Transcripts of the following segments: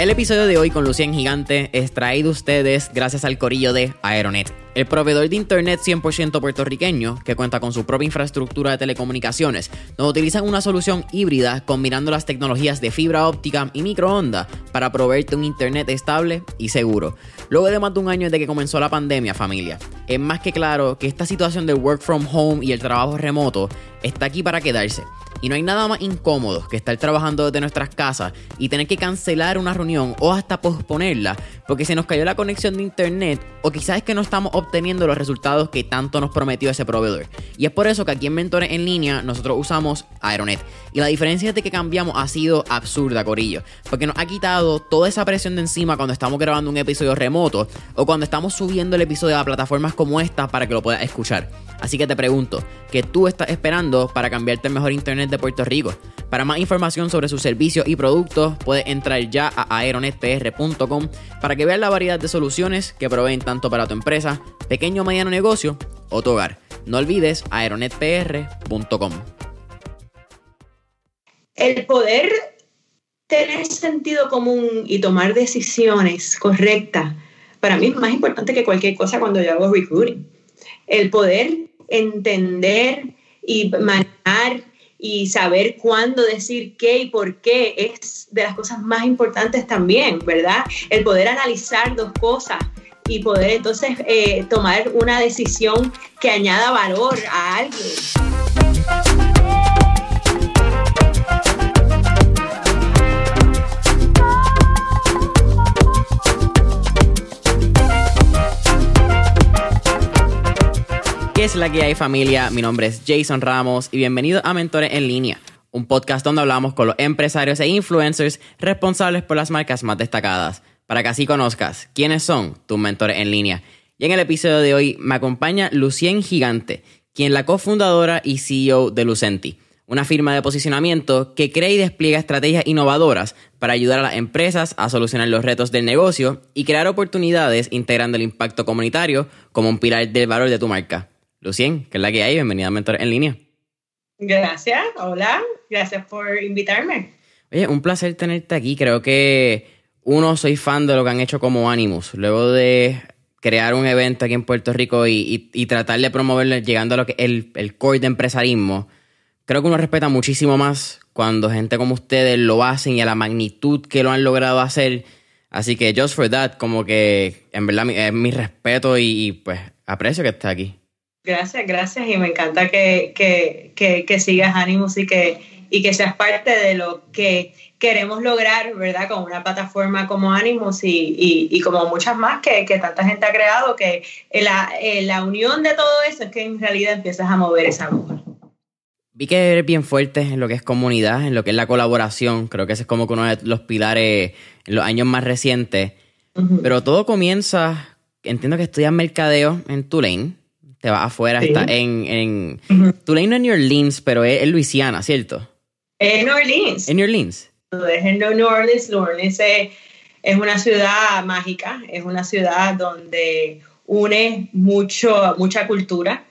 El episodio de hoy con Lucien Gigante es traído ustedes gracias al corillo de Aeronet, el proveedor de internet 100% puertorriqueño que cuenta con su propia infraestructura de telecomunicaciones, donde utilizan una solución híbrida combinando las tecnologías de fibra óptica y microondas para proveerte un internet estable y seguro. Luego de más de un año desde que comenzó la pandemia, familia, es más que claro que esta situación del work from home y el trabajo remoto está aquí para quedarse. Y no hay nada más incómodo que estar trabajando desde nuestras casas y tener que cancelar una reunión o hasta posponerla porque se nos cayó la conexión de internet o quizás es que no estamos obteniendo los resultados que tanto nos prometió ese proveedor. Y es por eso que aquí en Mentores en línea nosotros usamos Aeronet. Y la diferencia de que cambiamos ha sido absurda, Corillo. Porque nos ha quitado toda esa presión de encima cuando estamos grabando un episodio remoto o cuando estamos subiendo el episodio a plataformas como esta para que lo puedas escuchar. Así que te pregunto, ¿qué tú estás esperando para cambiarte el mejor internet de Puerto Rico? Para más información sobre sus servicios y productos, puedes entrar ya a aeronetpr.com para que veas la variedad de soluciones que proveen tanto para tu empresa, pequeño o mediano negocio o tu hogar. No olvides aeronetpr.com. El poder tener sentido común y tomar decisiones correctas, para mí es más importante que cualquier cosa cuando yo hago recruiting. El poder entender y manejar y saber cuándo decir qué y por qué es de las cosas más importantes también, ¿verdad? El poder analizar dos cosas y poder entonces eh, tomar una decisión que añada valor a alguien. ¿Qué es la que hay familia? Mi nombre es Jason Ramos y bienvenido a Mentores en línea, un podcast donde hablamos con los empresarios e influencers responsables por las marcas más destacadas, para que así conozcas quiénes son tus mentores en línea. Y en el episodio de hoy me acompaña Lucien Gigante, quien la cofundadora y CEO de Lucenti, una firma de posicionamiento que crea y despliega estrategias innovadoras para ayudar a las empresas a solucionar los retos del negocio y crear oportunidades integrando el impacto comunitario como un pilar del valor de tu marca. Lucien, que es la que hay, bienvenida a Mentor en línea. Gracias, hola, gracias por invitarme. Oye, un placer tenerte aquí. Creo que uno, soy fan de lo que han hecho como Animus. Luego de crear un evento aquí en Puerto Rico y, tratar de promoverlo llegando a lo que el, el core de empresarismo, creo que uno respeta muchísimo más cuando gente como ustedes lo hacen y a la magnitud que lo han logrado hacer. Así que just for that, como que en verdad es mi respeto y, y pues aprecio que estés aquí. Gracias, gracias y me encanta que, que, que, sigas Animus y que, y que seas parte de lo que queremos lograr, ¿verdad? Con una plataforma como Animus y, y, como muchas más que, tanta gente ha creado, que la, la, unión de todo eso es que en realidad empiezas a mover esa aguja. Vi que eres bien fuerte en lo que es comunidad, en lo que es la colaboración. Creo que ese es como uno de los pilares en los años más recientes. Pero todo comienza, entiendo que estudias mercadeo en Tulane te vas afuera, está en, en Tulane no es New Orleans, pero es, en Luisiana, ¿cierto? En New Orleans. En New Orleans. Es en New Orleans, New Orleans es, es una ciudad mágica, es una ciudad donde une mucho, mucha cultura,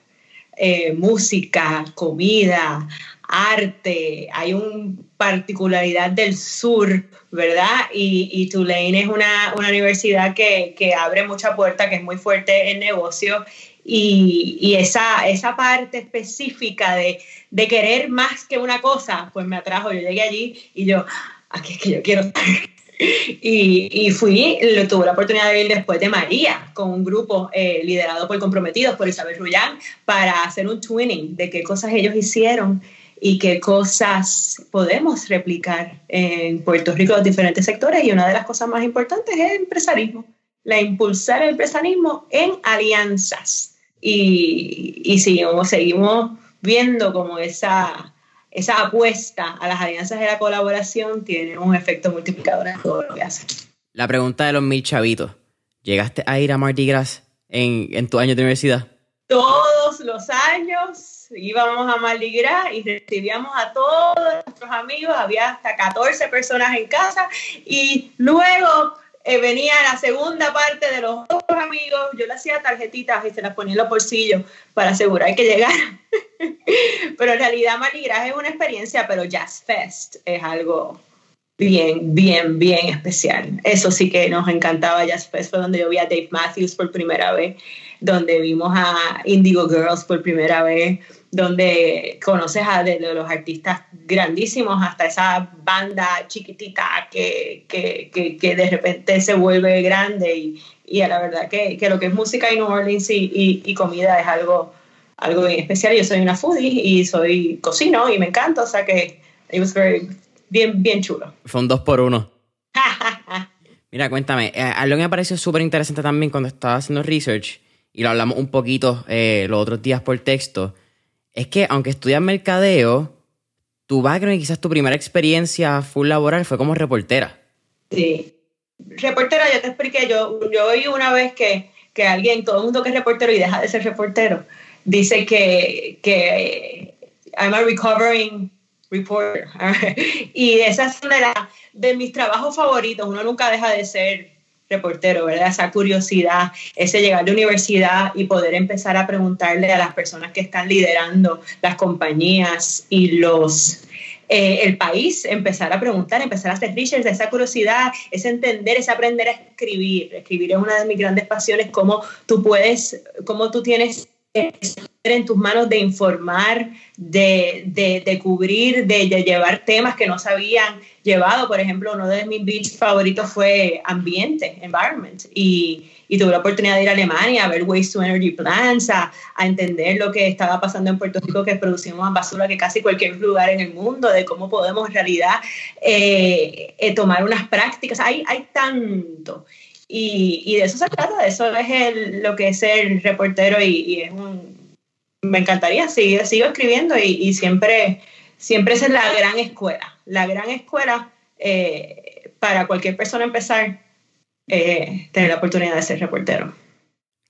eh, música, comida, arte, hay una particularidad del sur, ¿verdad? Y, y Tulane es una, una universidad que, que, abre mucha puerta, que es muy fuerte en negocio y, esa, esa parte específica de, querer más que una cosa, pues me atrajo. Yo llegué allí y yo, aquí es que yo quiero y, y, fui, lo, tuve la oportunidad de ir después de María, con un grupo eh, liderado por Comprometidos, por Isabel Rullán, para hacer un twinning de qué cosas ellos hicieron y qué cosas podemos replicar en Puerto Rico los diferentes sectores. Y una de las cosas más importantes es el empresarismo, la impulsar el empresarismo en alianzas y, y seguimos, seguimos viendo como esa, esa apuesta a las alianzas de la colaboración tiene un efecto multiplicador en todo lo que hace. La pregunta de los mil chavitos. ¿Llegaste a ir a Mardi Gras en, en tu año de universidad? Todos los años íbamos a Mardi Gras y recibíamos a todos nuestros amigos, había hasta 14 personas en casa y luego eh, venía la segunda parte de los otros amigos, yo le hacía tarjetitas y se las ponía en los bolsillos para asegurar que llegara. pero en realidad Mardi Gras es una experiencia, pero Jazz Fest es algo bien, bien, bien especial. Eso sí que nos encantaba. Ya después fue donde yo vi a Dave Matthews por primera vez, donde vimos a Indigo Girls por primera vez, donde conoces a de, los artistas grandísimos hasta esa banda chiquitita que, que, que, de repente se vuelve grande y, y a la verdad que, lo que es música y New Orleans y, y, comida es algo, algo bien especial. Yo soy una foodie y soy cocino y me encanta, o sea que it was very bien, bien chulo. Fue un dos por uno. Mira, cuéntame, eh, algo que me pareció súper interesante también cuando estaba haciendo research, y lo hablamos un poquito eh, los otros días por texto, es que aunque estudias mercadeo, tu background y quizás tu primera experiencia full laboral fue como reportera. Sí. Reportera, ya te expliqué, yo, yo oí una vez que, que alguien, todo el mundo que es reportero y deja de ser reportero, dice que, que I'm a recovering reporter. y esa es una de, de mis trabajos favoritos. Uno nunca deja de ser reportero, ¿verdad? Esa curiosidad, ese llegar de universidad y poder empezar a preguntarle a las personas que están liderando las compañías y los eh, el país, empezar a preguntar, empezar a hacer research, esa curiosidad, ese entender, ese aprender a escribir. Escribir es una de mis grandes pasiones, cómo tú puedes, cómo tú tienes en tus manos de informar, de, de, cubrir, de, llevar temas que no se habían llevado. Por ejemplo, uno de mis beats favoritos fue ambiente, environment, y, y, tuve la oportunidad de ir a Alemania a ver waste to energy plants, a, entender lo que estaba pasando en Puerto Rico, que producimos basura que casi cualquier lugar en el mundo, de cómo podemos en realidad eh, eh, tomar unas prácticas. Hay, hay tanto. Y, de eso se trata, de eso es el, lo que es el reportero y, es un, me encantaría, seguir, sigo escribiendo y, siempre, siempre es la gran escuela, la gran escuela eh, para cualquier persona empezar, eh, tener la oportunidad de ser reportero.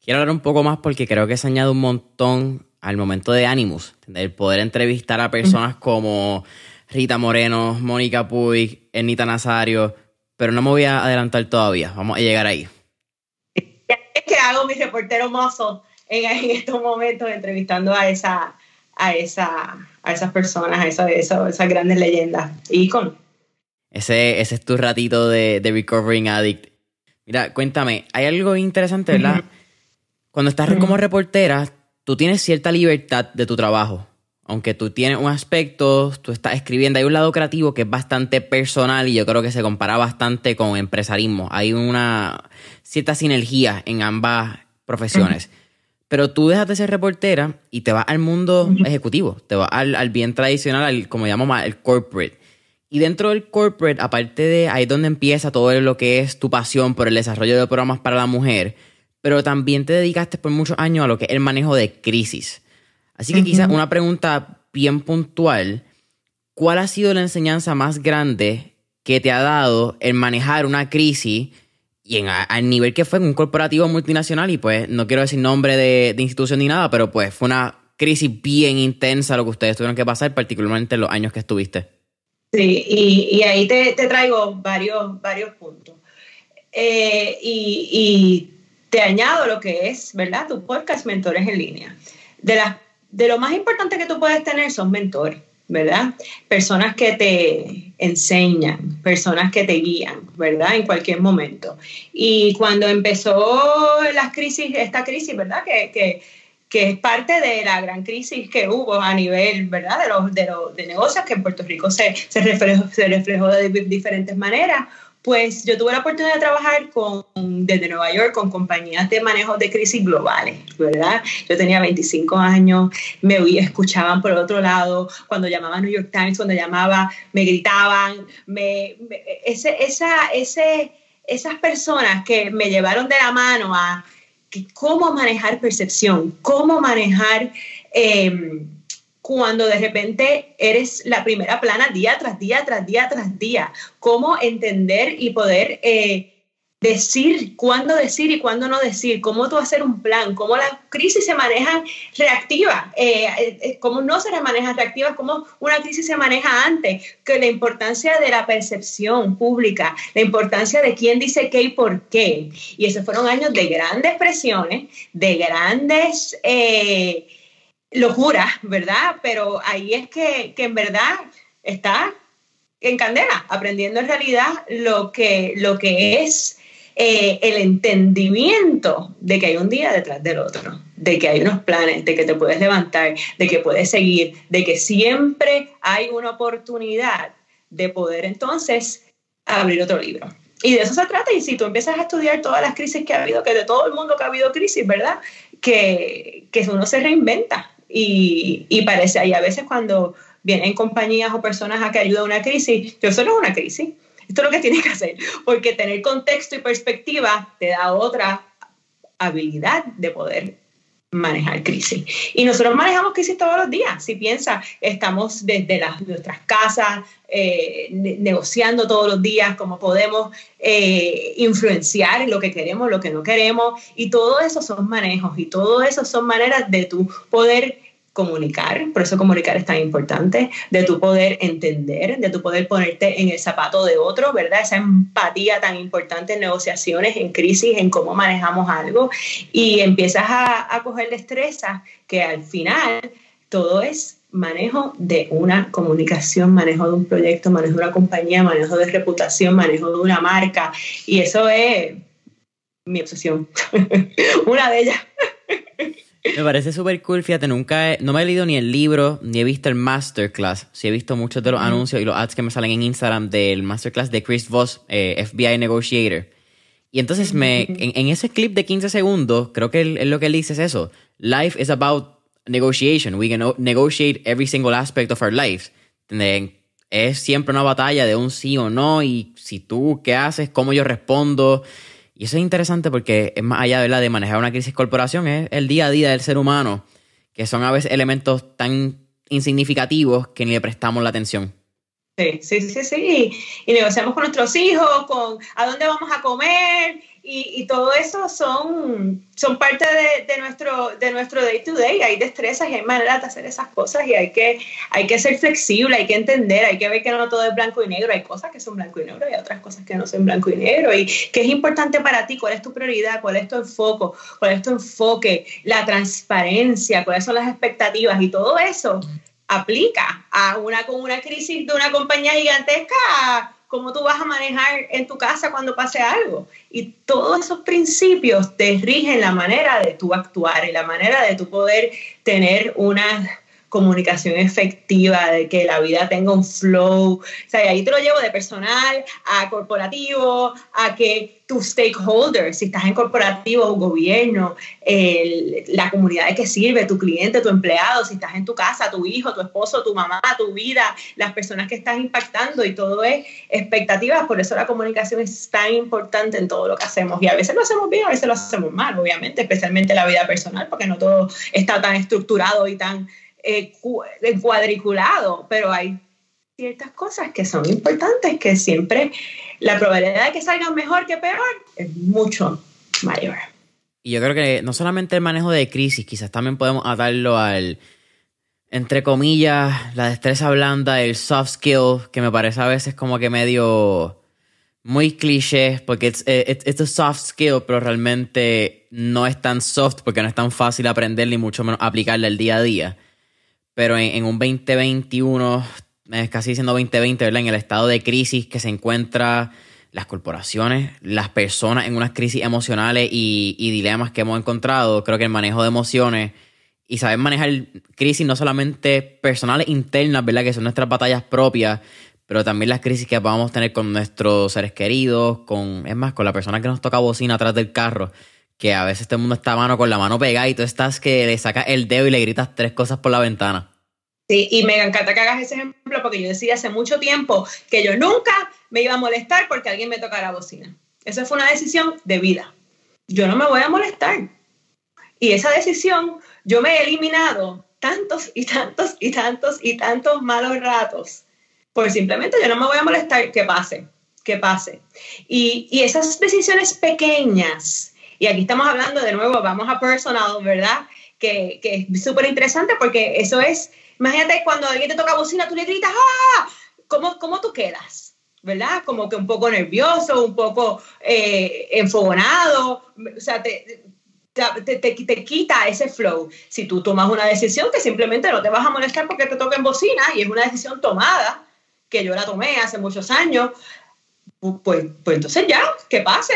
Quiero hablar un poco más porque creo que se añade un montón al momento de Animus, el poder entrevistar a personas como Rita Moreno, Mónica Puig, Ernita Nazario, pero no me voy a adelantar todavía. Vamos a llegar ahí. Es que hago mi reportero mozo en, estos momentos entrevistando a esa a esa a esas personas, a esa, esas grandes leyendas, icon. Ese, ese es tu ratito de, de Recovering Addict. Mira, cuéntame, hay algo interesante, ¿verdad? Cuando estás como reportera, tú tienes cierta libertad de tu trabajo aunque tú tienes un aspecto, tú estás escribiendo, hay un lado creativo que es bastante personal y yo creo que se compara bastante con empresarismo. Hay una cierta sinergia en ambas profesiones. Pero tú dejas de ser reportera y te vas al mundo ejecutivo, te vas al, bien tradicional, al, como llamamos, el corporate. Y dentro del corporate, aparte de ahí es donde empieza todo lo que es tu pasión por el desarrollo de programas para la mujer, pero también te dedicaste por muchos años a lo que es el manejo de crisis. Así que quizás una pregunta bien puntual, ¿cuál ha sido la enseñanza más grande que te ha dado el manejar una crisis y en, al nivel que fue un corporativo multinacional? Y pues no quiero decir nombre de, institución ni nada, pero pues fue una crisis bien intensa lo que ustedes tuvieron que pasar, particularmente en los años que estuviste. Sí, y, ahí te, traigo varios, varios puntos. Eh, y, y, te añado lo que es, ¿verdad? Tu podcast Mentores en Línea. De las de lo más importante que tú puedes tener son mentores, ¿verdad? Personas que te enseñan, personas que te guían, ¿verdad? En cualquier momento. Y cuando empezó la crisis, esta crisis, ¿verdad? Que, que, que es parte de la gran crisis que hubo a nivel, ¿verdad? De los, de los de negocios que en Puerto Rico se, se, se reflejó de diferentes maneras pues yo tuve la oportunidad de trabajar con, desde Nueva York con compañías de manejo de crisis globales, ¿verdad? Yo tenía 25 años, me escuchaban por el otro lado, cuando llamaba a New York Times, cuando llamaba, me gritaban, me, esa, ese, esas personas que me llevaron de la mano a cómo manejar percepción, cómo manejar... Eh, cuando de repente eres la primera plana día tras día, tras día, tras día. Cómo entender y poder eh, decir cuándo decir y cuándo no decir, cómo tú hacer un plan, cómo las crisis se manejan reactivas, eh, eh, cómo no se manejan reactivas, cómo una crisis se maneja antes, que la importancia de la percepción pública, la importancia de quién dice qué y por qué. Y esos fueron años de grandes presiones, de grandes locura, ¿verdad? Pero ahí es que, en verdad está en candela, aprendiendo en realidad lo que, lo que es eh, el entendimiento de que hay un día detrás del otro, de que hay unos planes, de que te puedes levantar, de que puedes seguir, de que siempre hay una oportunidad de poder entonces abrir otro libro. Y de eso se trata. Y si tú empiezas a estudiar todas las crisis que ha habido, que de todo el mundo que ha habido crisis, ¿verdad? Que, que uno se reinventa. Y, y parece, ahí a veces cuando vienen compañías o personas a que ayuda a una crisis, yo solo es una crisis esto es lo que tienes que hacer, porque tener contexto y perspectiva te da otra habilidad de poder manejar crisis. Y nosotros manejamos crisis todos los días. Si piensas, estamos desde las, nuestras casas eh, negociando todos los días cómo podemos eh, influenciar lo que queremos, lo que no queremos. Y todo eso son manejos y todo eso son maneras de tu poder comunicar, por eso comunicar es tan importante, de tu poder entender, de tu poder ponerte en el zapato de otro, ¿verdad? Esa empatía tan importante en negociaciones, en crisis, en cómo manejamos algo y empiezas a, a coger destreza que al final todo es manejo de una comunicación, manejo de un proyecto, manejo de una compañía, manejo de reputación, manejo de una marca y eso es mi obsesión, una de ellas. Me parece súper cool, fíjate, nunca he, no me he leído ni el libro, ni he visto el masterclass. Sí he visto muchos de los anuncios y los ads que me salen en Instagram del masterclass de Chris Voss, eh, FBI Negotiator. Y entonces me, en, ese clip de 15 segundos, creo que lo que él dice es eso. Life is about negotiation. We can negotiate every single aspect of our lives. Es siempre una batalla de un sí o no y si tú, ¿qué haces? ¿Cómo yo respondo? Y eso es interesante porque es más allá de manejar una crisis corporación, es el día a día del ser humano, que son a veces elementos tan insignificativos que ni le prestamos la atención. Sí, sí, sí, sí. Y negociamos con nuestros hijos, con a dónde vamos a comer, y, todo eso son, son parte de, nuestro, de nuestro day to day. Hay destrezas y hay maneras de hacer esas cosas y hay que, hay que ser flexible, hay que entender, hay que ver que no todo es blanco y negro. Hay cosas que son blanco y negro y otras cosas que no son blanco y negro. Y qué es importante para ti, cuál es tu prioridad, cuál es tu enfoque, cuál es tu enfoque, la transparencia, cuáles son las expectativas y todo eso aplica a una, con una crisis de una compañía gigantesca cómo tú vas a manejar en tu casa cuando pase algo. Y todos esos principios te rigen la manera de tú actuar y la manera de tú poder tener una comunicación efectiva, de que la vida tenga un flow. O sea, ahí te lo llevo de personal a corporativo, a que tus stakeholders, si estás en corporativo o gobierno, la comunidad de que sirve, tu cliente, tu empleado, si estás en tu casa, tu hijo, tu esposo, tu mamá, tu vida, las personas que estás impactando y todo es expectativas. Por eso la comunicación es tan importante en todo lo que hacemos. Y a veces lo hacemos bien, a veces lo hacemos mal, obviamente, especialmente la vida personal, porque no todo está tan estructurado y tan eh, cuadriculado, pero hay ciertas cosas que son importantes que siempre la probabilidad de que salgan mejor que peor es mucho mayor. Y yo creo que no solamente el manejo de crisis, quizás también podemos atarlo al, entre comillas, la destreza blanda, el soft skill, que me parece a veces como que medio muy cliché, porque es un soft skill, pero realmente no es tan soft porque no es tan fácil aprender ni mucho menos aplicarle el día a día pero en, un 2021, es casi diciendo 2020, ¿verdad? En el estado de crisis que se encuentra las corporaciones, las personas en unas crisis emocionales y, dilemas que hemos encontrado, creo que el manejo de emociones y saber manejar crisis no solamente personales internas, ¿verdad? Que son nuestras batallas propias, pero también las crisis que vamos a tener con nuestros seres queridos, con, es más, con la persona que nos toca bocina atrás del carro que a veces el mundo está mano con la mano pegada y tú estás que le sacas el dedo y le gritas tres cosas por la ventana. Sí, y me encanta que hagas ese ejemplo porque yo decía hace mucho tiempo que yo nunca me iba a molestar porque alguien me tocara bocina. Esa fue una decisión de vida. Yo no me voy a molestar. Y esa decisión, yo me he eliminado tantos y tantos y tantos y tantos malos ratos. Por simplemente yo no me voy a molestar que pase, que pase. Y, y esas decisiones pequeñas y aquí estamos hablando de nuevo, vamos a personal, ¿verdad? Que, que es súper interesante porque eso es, imagínate cuando alguien te toca bocina, tú le gritas, ¡ah! ¿Cómo, cómo tú quedas? ¿Verdad? Como que un poco nervioso, un poco eh, enfogonado, o sea, te, te, te, quita ese flow. Si tú tomas una decisión que simplemente no te vas a molestar porque te toquen bocina y es una decisión tomada, que yo la tomé hace muchos años, pues, pues entonces ya, que pase,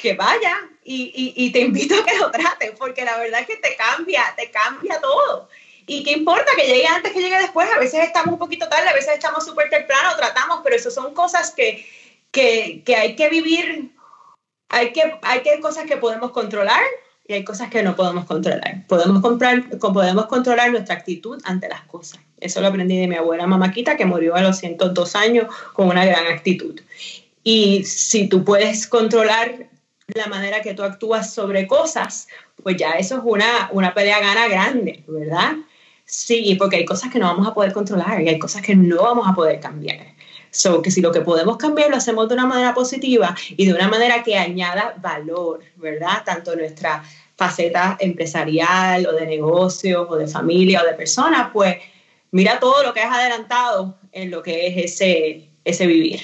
que vaya y, y, te invito a que lo trates, porque la verdad es que te cambia, te cambia todo. ¿Y qué importa que llegue antes, que llegue después? A veces estamos un poquito tarde, a veces estamos súper temprano, tratamos, pero eso son cosas que, que, que hay que vivir, hay que, hay que cosas que podemos controlar y hay cosas que no podemos controlar. Podemos, comprar, podemos controlar nuestra actitud ante las cosas. Eso lo aprendí de mi abuela Mamaquita, que murió a los 102 años con una gran actitud. Y si tú puedes controlar la manera que tú actúas sobre cosas, pues ya eso es una, una pelea gana grande, ¿verdad? Sí, porque hay cosas que no vamos a poder controlar y hay cosas que no vamos a poder cambiar. So, que si lo que podemos cambiar lo hacemos de una manera positiva y de una manera que añada valor, ¿verdad? Tanto nuestra faceta empresarial o de negocios o de familia o de personas, pues mira todo lo que has adelantado en lo que es ese, ese vivir.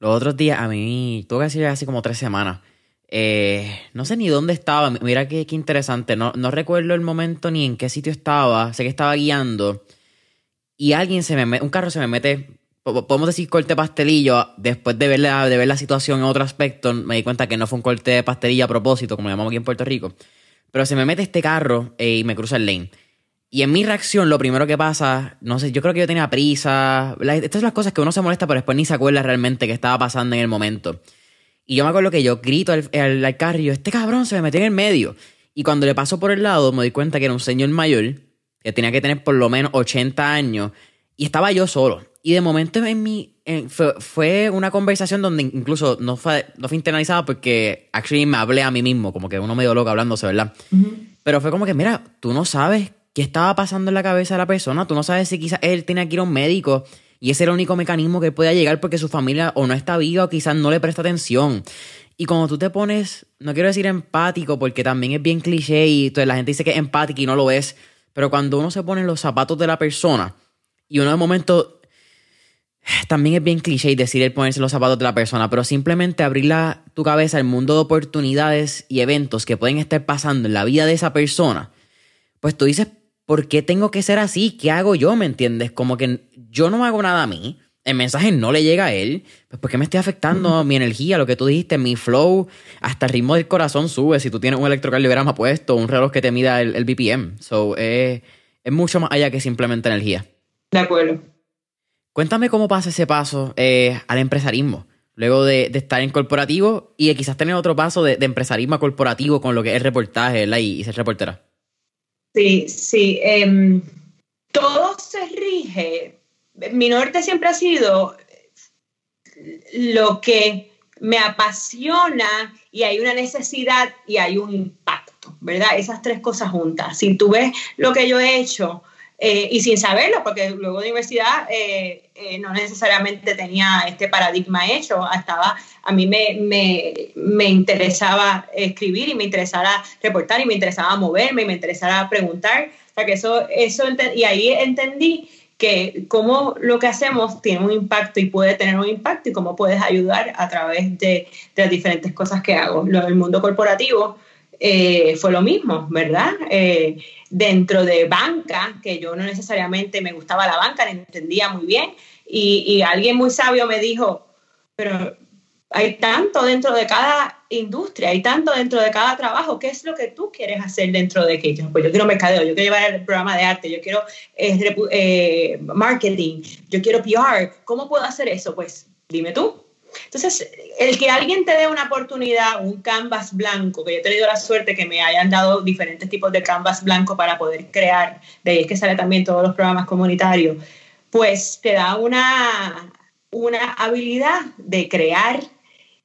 Los otros días, a mí, tuve que decir hace como tres semanas. Eh, no sé ni dónde estaba. Mira qué, qué interesante. No, no, recuerdo el momento ni en qué sitio estaba. Sé que estaba guiando. Y alguien se me mete, un carro se me mete. Podemos decir corte pastelillo. Después de ver, la, de ver la situación en otro aspecto, me di cuenta que no fue un corte de pastelillo a propósito, como lo llamamos aquí en Puerto Rico. Pero se me mete este carro eh, y me cruza el lane. Y en mi reacción, lo primero que pasa, no sé, yo creo que yo tenía prisa. Estas son las cosas que uno se molesta, pero después ni se acuerda realmente qué estaba pasando en el momento. Y yo me acuerdo que yo grito al, al, carro este cabrón se me metió en el medio. Y cuando le paso por el lado, me doy cuenta que era un señor mayor, que tenía que tener por lo menos 80 años, y estaba yo solo. Y de momento en mi, fue, una conversación donde incluso no fue, no fue internalizada porque actually me hablé a mí mismo, como que uno medio loco hablándose, ¿verdad? Pero fue como que, mira, tú no sabes qué estaba pasando en la cabeza de la persona. Tú no sabes si quizás él tenía que ir a un médico y ese era el único mecanismo que podía llegar porque su familia o no está viva o quizás no le presta atención. Y cuando tú te pones, no quiero decir empático porque también es bien cliché y la gente dice que es empático y no lo es, pero cuando uno se pone en los zapatos de la persona y uno de momento también es bien cliché decir el ponerse los zapatos de la persona, pero simplemente abrir la, tu cabeza al mundo de oportunidades y eventos que pueden estar pasando en la vida de esa persona, pues tú dices, ¿por qué tengo que ser así? ¿Qué hago yo? ¿Me entiendes? Como que yo no hago nada a mí, el mensaje no le llega a él, pues ¿por qué me estoy afectando mi energía, lo que tú dijiste, mi flow, hasta el ritmo del corazón sube si tú tienes un electrocardiograma puesto, un reloj que te mida el, BPM. So, es mucho más allá que simplemente energía. De acuerdo. Cuéntame cómo pasa ese paso eh, al empresarismo, luego de, estar en corporativo y de quizás tener otro paso de, empresarismo corporativo con lo que es reportaje y ser reportera. Sí, sí. Em, todo se rige. Mi norte siempre ha sido lo que me apasiona y hay una necesidad y hay un impacto, ¿verdad? Esas tres cosas juntas. Si tú ves lo que yo he hecho, eh, y sin saberlo, porque luego de universidad eh, eh, no necesariamente tenía este paradigma hecho, estaba, a mí me, me, me, interesaba escribir y me interesaba reportar y me interesaba moverme y me interesaba preguntar, o sea que eso, eso y ahí entendí que cómo lo que hacemos tiene un impacto y puede tener un impacto y cómo puedes ayudar a través de, de las diferentes cosas que hago. Lo del mundo corporativo, eh, fue lo mismo, ¿verdad? Eh, dentro de banca, que yo no necesariamente me gustaba la banca, la entendía muy bien, y, alguien muy sabio me dijo, pero hay tanto dentro de cada industria, hay tanto dentro de cada trabajo, ¿qué es lo que tú quieres hacer dentro de aquello? Pues yo quiero mercadeo, yo quiero llevar el programa de arte, yo quiero eh, marketing, yo quiero PR, ¿cómo puedo hacer eso? Pues dime tú, entonces, el que alguien te dé una oportunidad, un canvas blanco, que yo he tenido la suerte que me hayan dado diferentes tipos de canvas blanco para poder crear, de ahí es que sale también todos los programas comunitarios, pues te da una, una habilidad de crear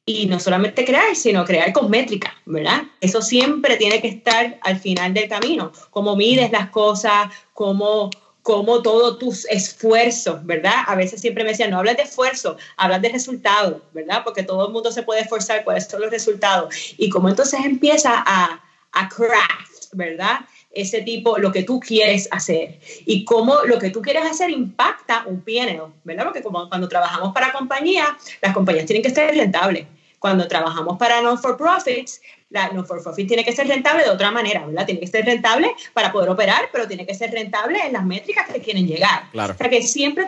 y no solamente crear, sino crear con métrica, ¿verdad? Eso siempre tiene que estar al final del camino, cómo mides las cosas, cómo como todos tus esfuerzos, ¿verdad? A veces siempre me decían, no hablas de esfuerzo, hablas de resultados, ¿verdad? Porque todo el mundo se puede esforzar, cuáles son los resultados. Y como entonces empieza a, a craft, ¿verdad? Ese tipo, lo que tú quieres hacer. Y cómo lo que tú quieres hacer impacta un PNL, ¿verdad? Porque como cuando trabajamos para compañías, las compañías tienen que ser rentables. Cuando trabajamos para non-for-profits, la non-for-profit tiene que ser rentable de otra manera, ¿verdad? Tiene que ser rentable para poder operar, pero tiene que ser rentable en las métricas que quieren llegar. O sea que siempre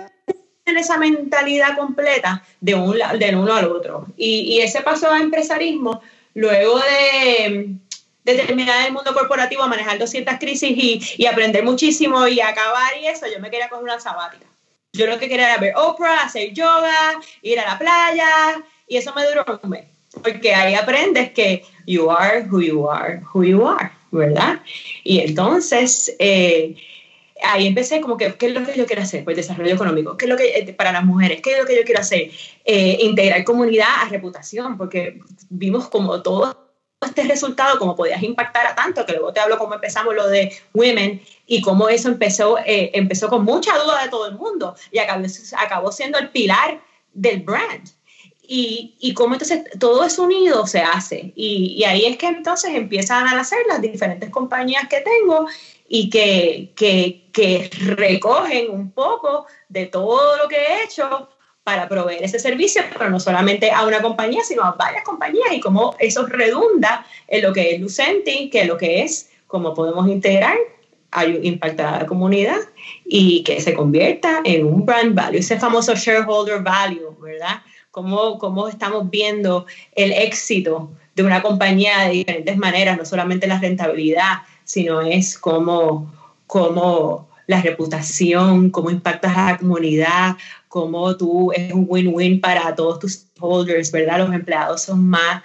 esa mentalidad completa de un del uno al otro. Y, y ese paso a empresarismo, luego de, de, terminar el mundo corporativo, a manejar 200 crisis y, y, aprender muchísimo y acabar y eso, yo me quería coger una sabática. Yo lo que quería era ver Oprah, hacer yoga, ir a la playa, y eso me duró un mes. Porque ahí aprendes que you are who you are, who you are, ¿verdad? Y entonces... Eh, ahí empecé como que, ¿qué es lo que yo quiero hacer? Pues desarrollo económico, ¿qué es lo que, eh, para las mujeres, qué es lo que yo quiero hacer? Eh, integrar comunidad a reputación, porque vimos como todo este resultado, como podías impactar a tanto, que luego te hablo cómo empezamos lo de Women y cómo eso empezó, empezó con mucha duda de todo el mundo y acabó, acabó siendo el pilar del brand. Y, y cómo entonces todo eso unido se hace. Y, y, ahí es que entonces empiezan a nacer las diferentes compañías que tengo y que, que, que recogen un poco de todo lo que he hecho para proveer ese servicio, pero no solamente a una compañía, sino a varias compañías y cómo eso redunda en lo que es Lucenti, que es lo que es cómo podemos integrar, impactar a la comunidad y que se convierta en un brand value, ese famoso shareholder value, ¿verdad? Cómo, estamos viendo el éxito de una compañía de diferentes maneras, no solamente la rentabilidad, sino es cómo, cómo la reputación, cómo impactas a la comunidad, cómo tú es un win-win para todos tus holders, ¿verdad? Los empleados son más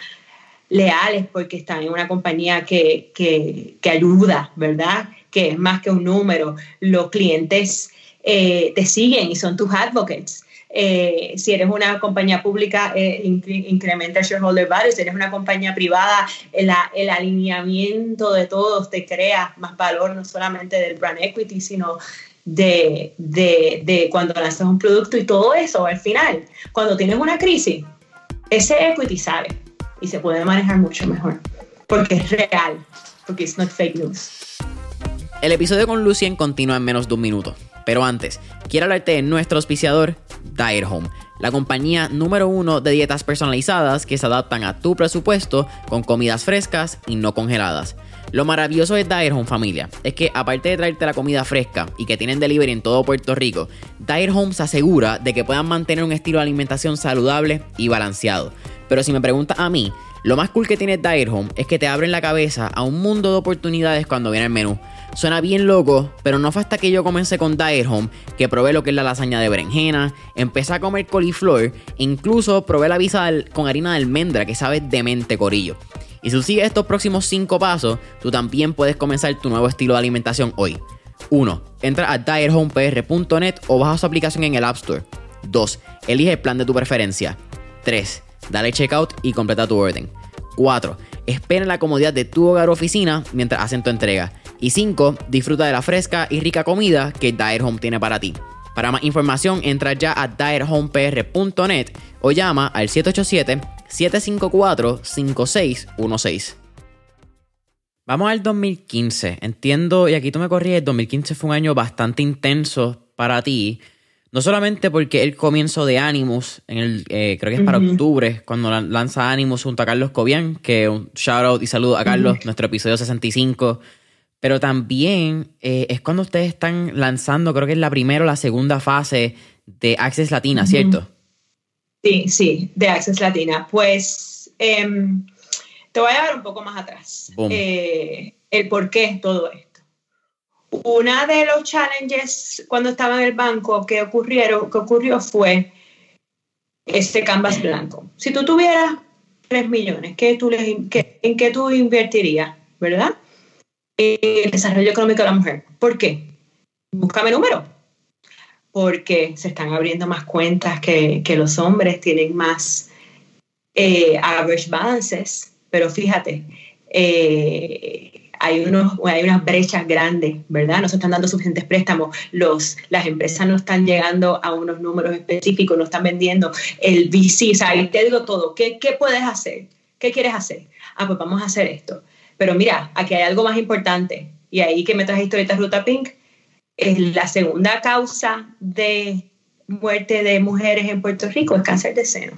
leales porque están en una compañía que, que, que ayuda, ¿verdad? Que es más que un número. Los clientes eh, te siguen y son tus advocates. Eh, si eres una compañía pública, eh, incrementa el shareholder value. Si eres una compañía privada, el, alineamiento de todos te crea más valor, no solamente del brand equity, sino de, de, cuando lanzas un producto y todo eso al final. Cuando tienes una crisis, ese equity sale y se puede manejar mucho mejor porque es real, porque es not fake news. El episodio con Lucien continúa en menos de un minuto. Pero antes, quiero hablarte de nuestro auspiciador, Diet Home, la compañía número uno de dietas personalizadas que se adaptan a tu presupuesto con comidas frescas y no congeladas. Lo maravilloso de Diet Home familia es que aparte de traerte la comida fresca y que tienen delivery en todo Puerto Rico, Diet Home se asegura de que puedan mantener un estilo de alimentación saludable y balanceado. Pero si me preguntas a mí, lo más cool que tiene Diet Home es que te abren la cabeza a un mundo de oportunidades cuando viene el menú. Suena bien loco, pero no fue hasta que yo comencé con Diet Home que probé lo que es la lasaña de berenjena, empecé a comer coliflor e incluso probé la pizza con harina de almendra que sabe demente corillo. Y si sigues estos próximos 5 pasos, tú también puedes comenzar tu nuevo estilo de alimentación hoy. 1. Entra a diethomepr.net o baja su aplicación en el App Store. 2. Elige el plan de tu preferencia. 3. Dale checkout y completa tu orden. 4. Espera en la comodidad de tu hogar o oficina mientras hacen tu entrega. Y 5. Disfruta de la fresca y rica comida que Diet Home tiene para ti. Para más información, entra ya a diethomepr.net o llama al 787-754-5616. Vamos al 2015. Entiendo, y aquí tú me corrías, 2015 fue un año bastante intenso para ti. No solamente porque el comienzo de Animus, en el, eh, creo que es para octubre, cuando lanza Animus junto a Carlos Cobian, que un shout out y saludo a Carlos, nuestro episodio 65 pero también eh, es cuando ustedes están lanzando, creo que es la primera o la segunda fase de Access Latina, ¿cierto? Sí, sí, de Access Latina. Pues em, te voy a dar un poco más atrás. Eh, el por qué todo esto. Una de los challenges cuando estaba en el banco que, ocurrieron, que ocurrió fue este canvas blanco. Si tú tuvieras 3 millones, ¿qué tú ¿en qué tú invertirías? ¿Verdad? El desarrollo económico de la mujer. ¿Por qué? Búscame número. Porque se están abriendo más cuentas que, que los hombres, tienen más eh, average balances, pero fíjate, eh, hay, unos, hay unas brechas grandes, ¿verdad? No se están dando suficientes préstamos, los, las empresas no están llegando a unos números específicos, no están vendiendo el VC, o sea, ahí te digo todo, ¿qué, qué puedes hacer? ¿Qué quieres hacer? Ah, pues vamos a hacer esto. Pero mira, aquí hay algo más importante. Y ahí que me trajiste ahorita Ruta Pink, es la segunda causa de muerte de mujeres en Puerto Rico es cáncer de seno.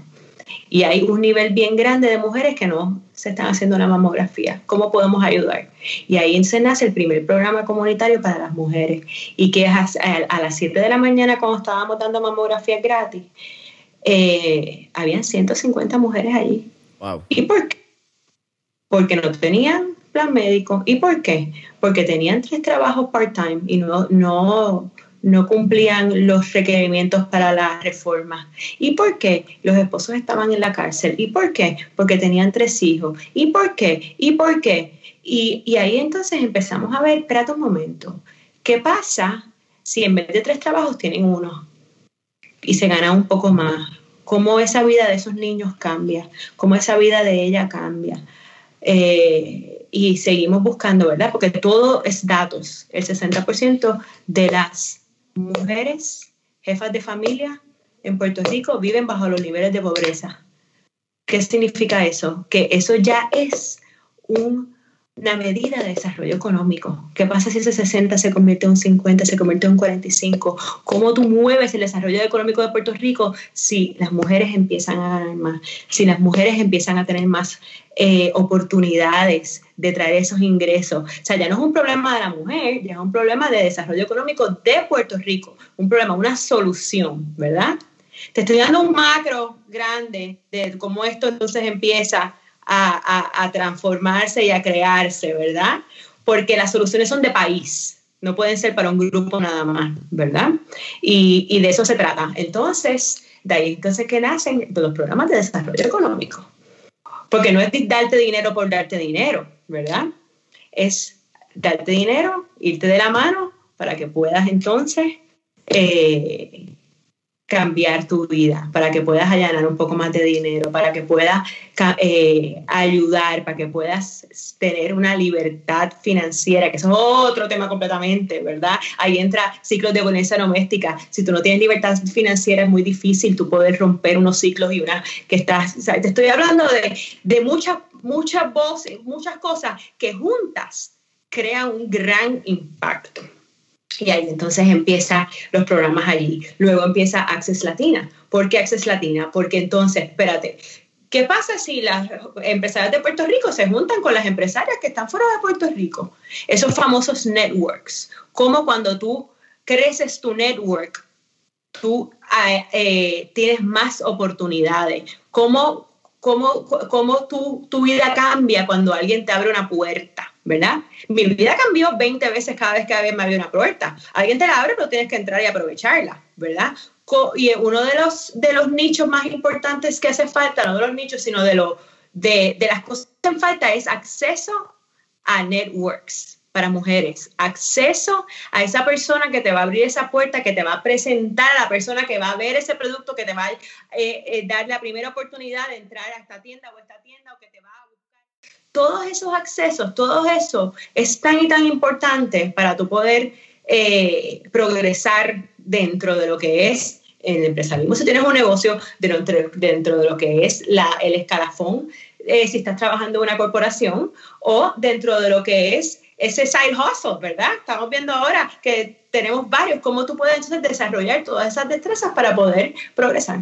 y hay un nivel bien grande de mujeres que no se están haciendo una mamografía. ¿Cómo podemos ayudar? Y ahí se nace el primer programa comunitario para las mujeres y que a, las 7 de la mañana cuando estábamos dando mamografías gratis, eh, habían 150 mujeres allí. ¿Y por qué? Porque no tenían plan médico. ¿Y por qué? Porque tenían tres trabajos part-time y no, no, no cumplían los requerimientos para la reforma. ¿Y por qué? Los esposos estaban en la cárcel. ¿Y por qué? Porque tenían tres hijos. ¿Y por qué? ¿Y por qué? Y, y ahí entonces empezamos a ver, espérate un momento, ¿qué pasa si en vez de tres trabajos tienen uno y se gana un poco más? ¿Cómo esa vida de esos niños cambia? ¿Cómo esa vida de ella cambia? Eh, y seguimos buscando, ¿verdad? Porque todo es datos. El 60% de las mujeres, jefas de familia en Puerto Rico viven bajo los niveles de pobreza. ¿Qué significa eso? Que eso ya es una medida de desarrollo económico. ¿Qué pasa si ese 60 se convierte en un 50, se convierte en un 45? ¿Cómo tú mueves el desarrollo económico de Puerto Rico si las mujeres empiezan a ganar más, si las mujeres empiezan a tener más eh, oportunidades de traer esos ingresos. O sea, ya no es un problema de la mujer, ya es un problema de desarrollo económico de Puerto Rico, un problema, una solución, ¿verdad? Te estoy dando un macro grande de cómo esto entonces empieza a, transformarse y a crearse, ¿verdad? Porque las soluciones son de país, no pueden ser para un grupo nada más, ¿verdad? Y, de eso se trata. Entonces, de ahí entonces que nacen los programas de desarrollo económico. Porque no es darte dinero por darte dinero, ¿verdad? Es darte dinero, irte de la mano para que puedas entonces eh, cambiar tu vida, para que puedas allanar un poco más de dinero, para que puedas eh, ayudar, para que puedas tener una libertad financiera, que es otro tema completamente, ¿verdad? Ahí entra ciclos de violencia doméstica. Si tú no tienes libertad financiera es muy difícil tú poder romper unos ciclos y una que estás, te estoy hablando de, de muchas, muchas voces, muchas cosas que juntas crean un gran impacto. Y ahí entonces empiezan los programas allí. Luego empieza Access Latina. ¿Por qué Access Latina? Porque entonces, espérate, ¿qué pasa si las empresarias de Puerto Rico se juntan con las empresarias que están fuera de Puerto Rico? Esos famosos networks. Como cuando tú creces tu network, tú eh, eh, tienes más oportunidades. ¿Cómo, cómo, cómo tu, tu vida cambia cuando alguien te abre una puerta? ¿Verdad? Mi vida cambió 20 veces cada vez que me había una puerta. Alguien te la abre, pero tienes que entrar y aprovecharla, ¿verdad? Y uno de los, de los nichos más importantes que hace falta, no de los nichos, sino de, lo, de, de las cosas que hacen falta, es acceso a networks para mujeres, acceso a esa persona que te va a abrir esa puerta, que te va a presentar a la persona que va a ver ese producto, que te va a eh, eh, dar la primera oportunidad de entrar a esta tienda o esta tienda o que te va a todos esos accesos, todo eso es tan y tan importante para tu poder eh, progresar dentro de lo que es el empresarismo. Si tienes un negocio dentro, de lo que es el escalafón, eh, si estás trabajando en una corporación o dentro de lo que es ese side hustle, ¿verdad? Estamos viendo ahora que tenemos varios, cómo tú puedes entonces desarrollar todas esas destrezas para poder progresar.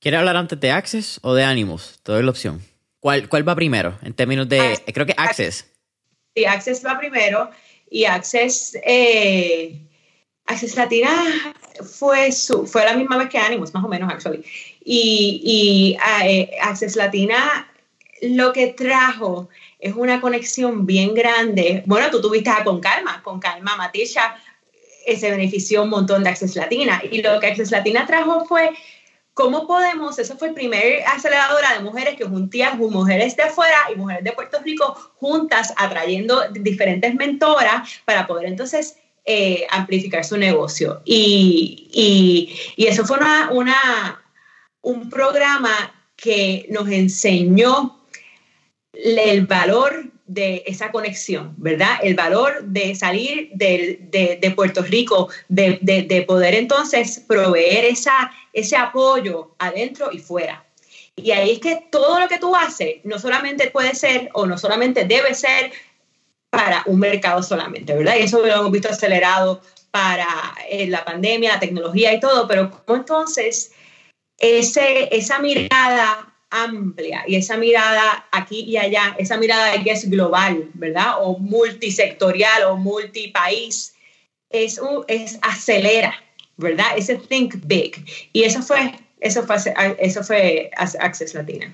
¿Quieres hablar antes de Access o de Animus? Te doy la opción. ¿Cuál, ¿Cuál va primero en términos de, creo que Access? Sí, Access va primero y Access, eh, Access Latina fue, su, fue la misma vez que Animus, más o menos, actually. Y, y eh, Access Latina lo que trajo es una conexión bien grande. Bueno, tú tuviste a Con Calma, Con Calma Matisha eh, se benefició un montón de Access Latina. Y lo que Access Latina trajo fue ¿Cómo podemos? Eso fue el primer aceleradora de mujeres que juntía mujeres de afuera y mujeres de Puerto Rico juntas, atrayendo diferentes mentoras para poder entonces eh, amplificar su negocio. Y, eso fue una, un programa que nos enseñó el valor de esa conexión, ¿verdad? El valor de salir de, Puerto Rico, de, poder entonces proveer esa, ese apoyo adentro y fuera. Y ahí es que todo lo que tú haces no solamente puede ser o no solamente debe ser para un mercado solamente, ¿verdad? Y eso lo hemos visto acelerado para eh, la pandemia, la tecnología y todo, pero ¿cómo entonces ese, esa mirada amplia y esa mirada aquí y allá, esa mirada que es global, ¿verdad? O multisectorial o multipaís, es, es acelera, ¿verdad? Ese think big. Y eso fue, eso fue, eso fue Access Latina.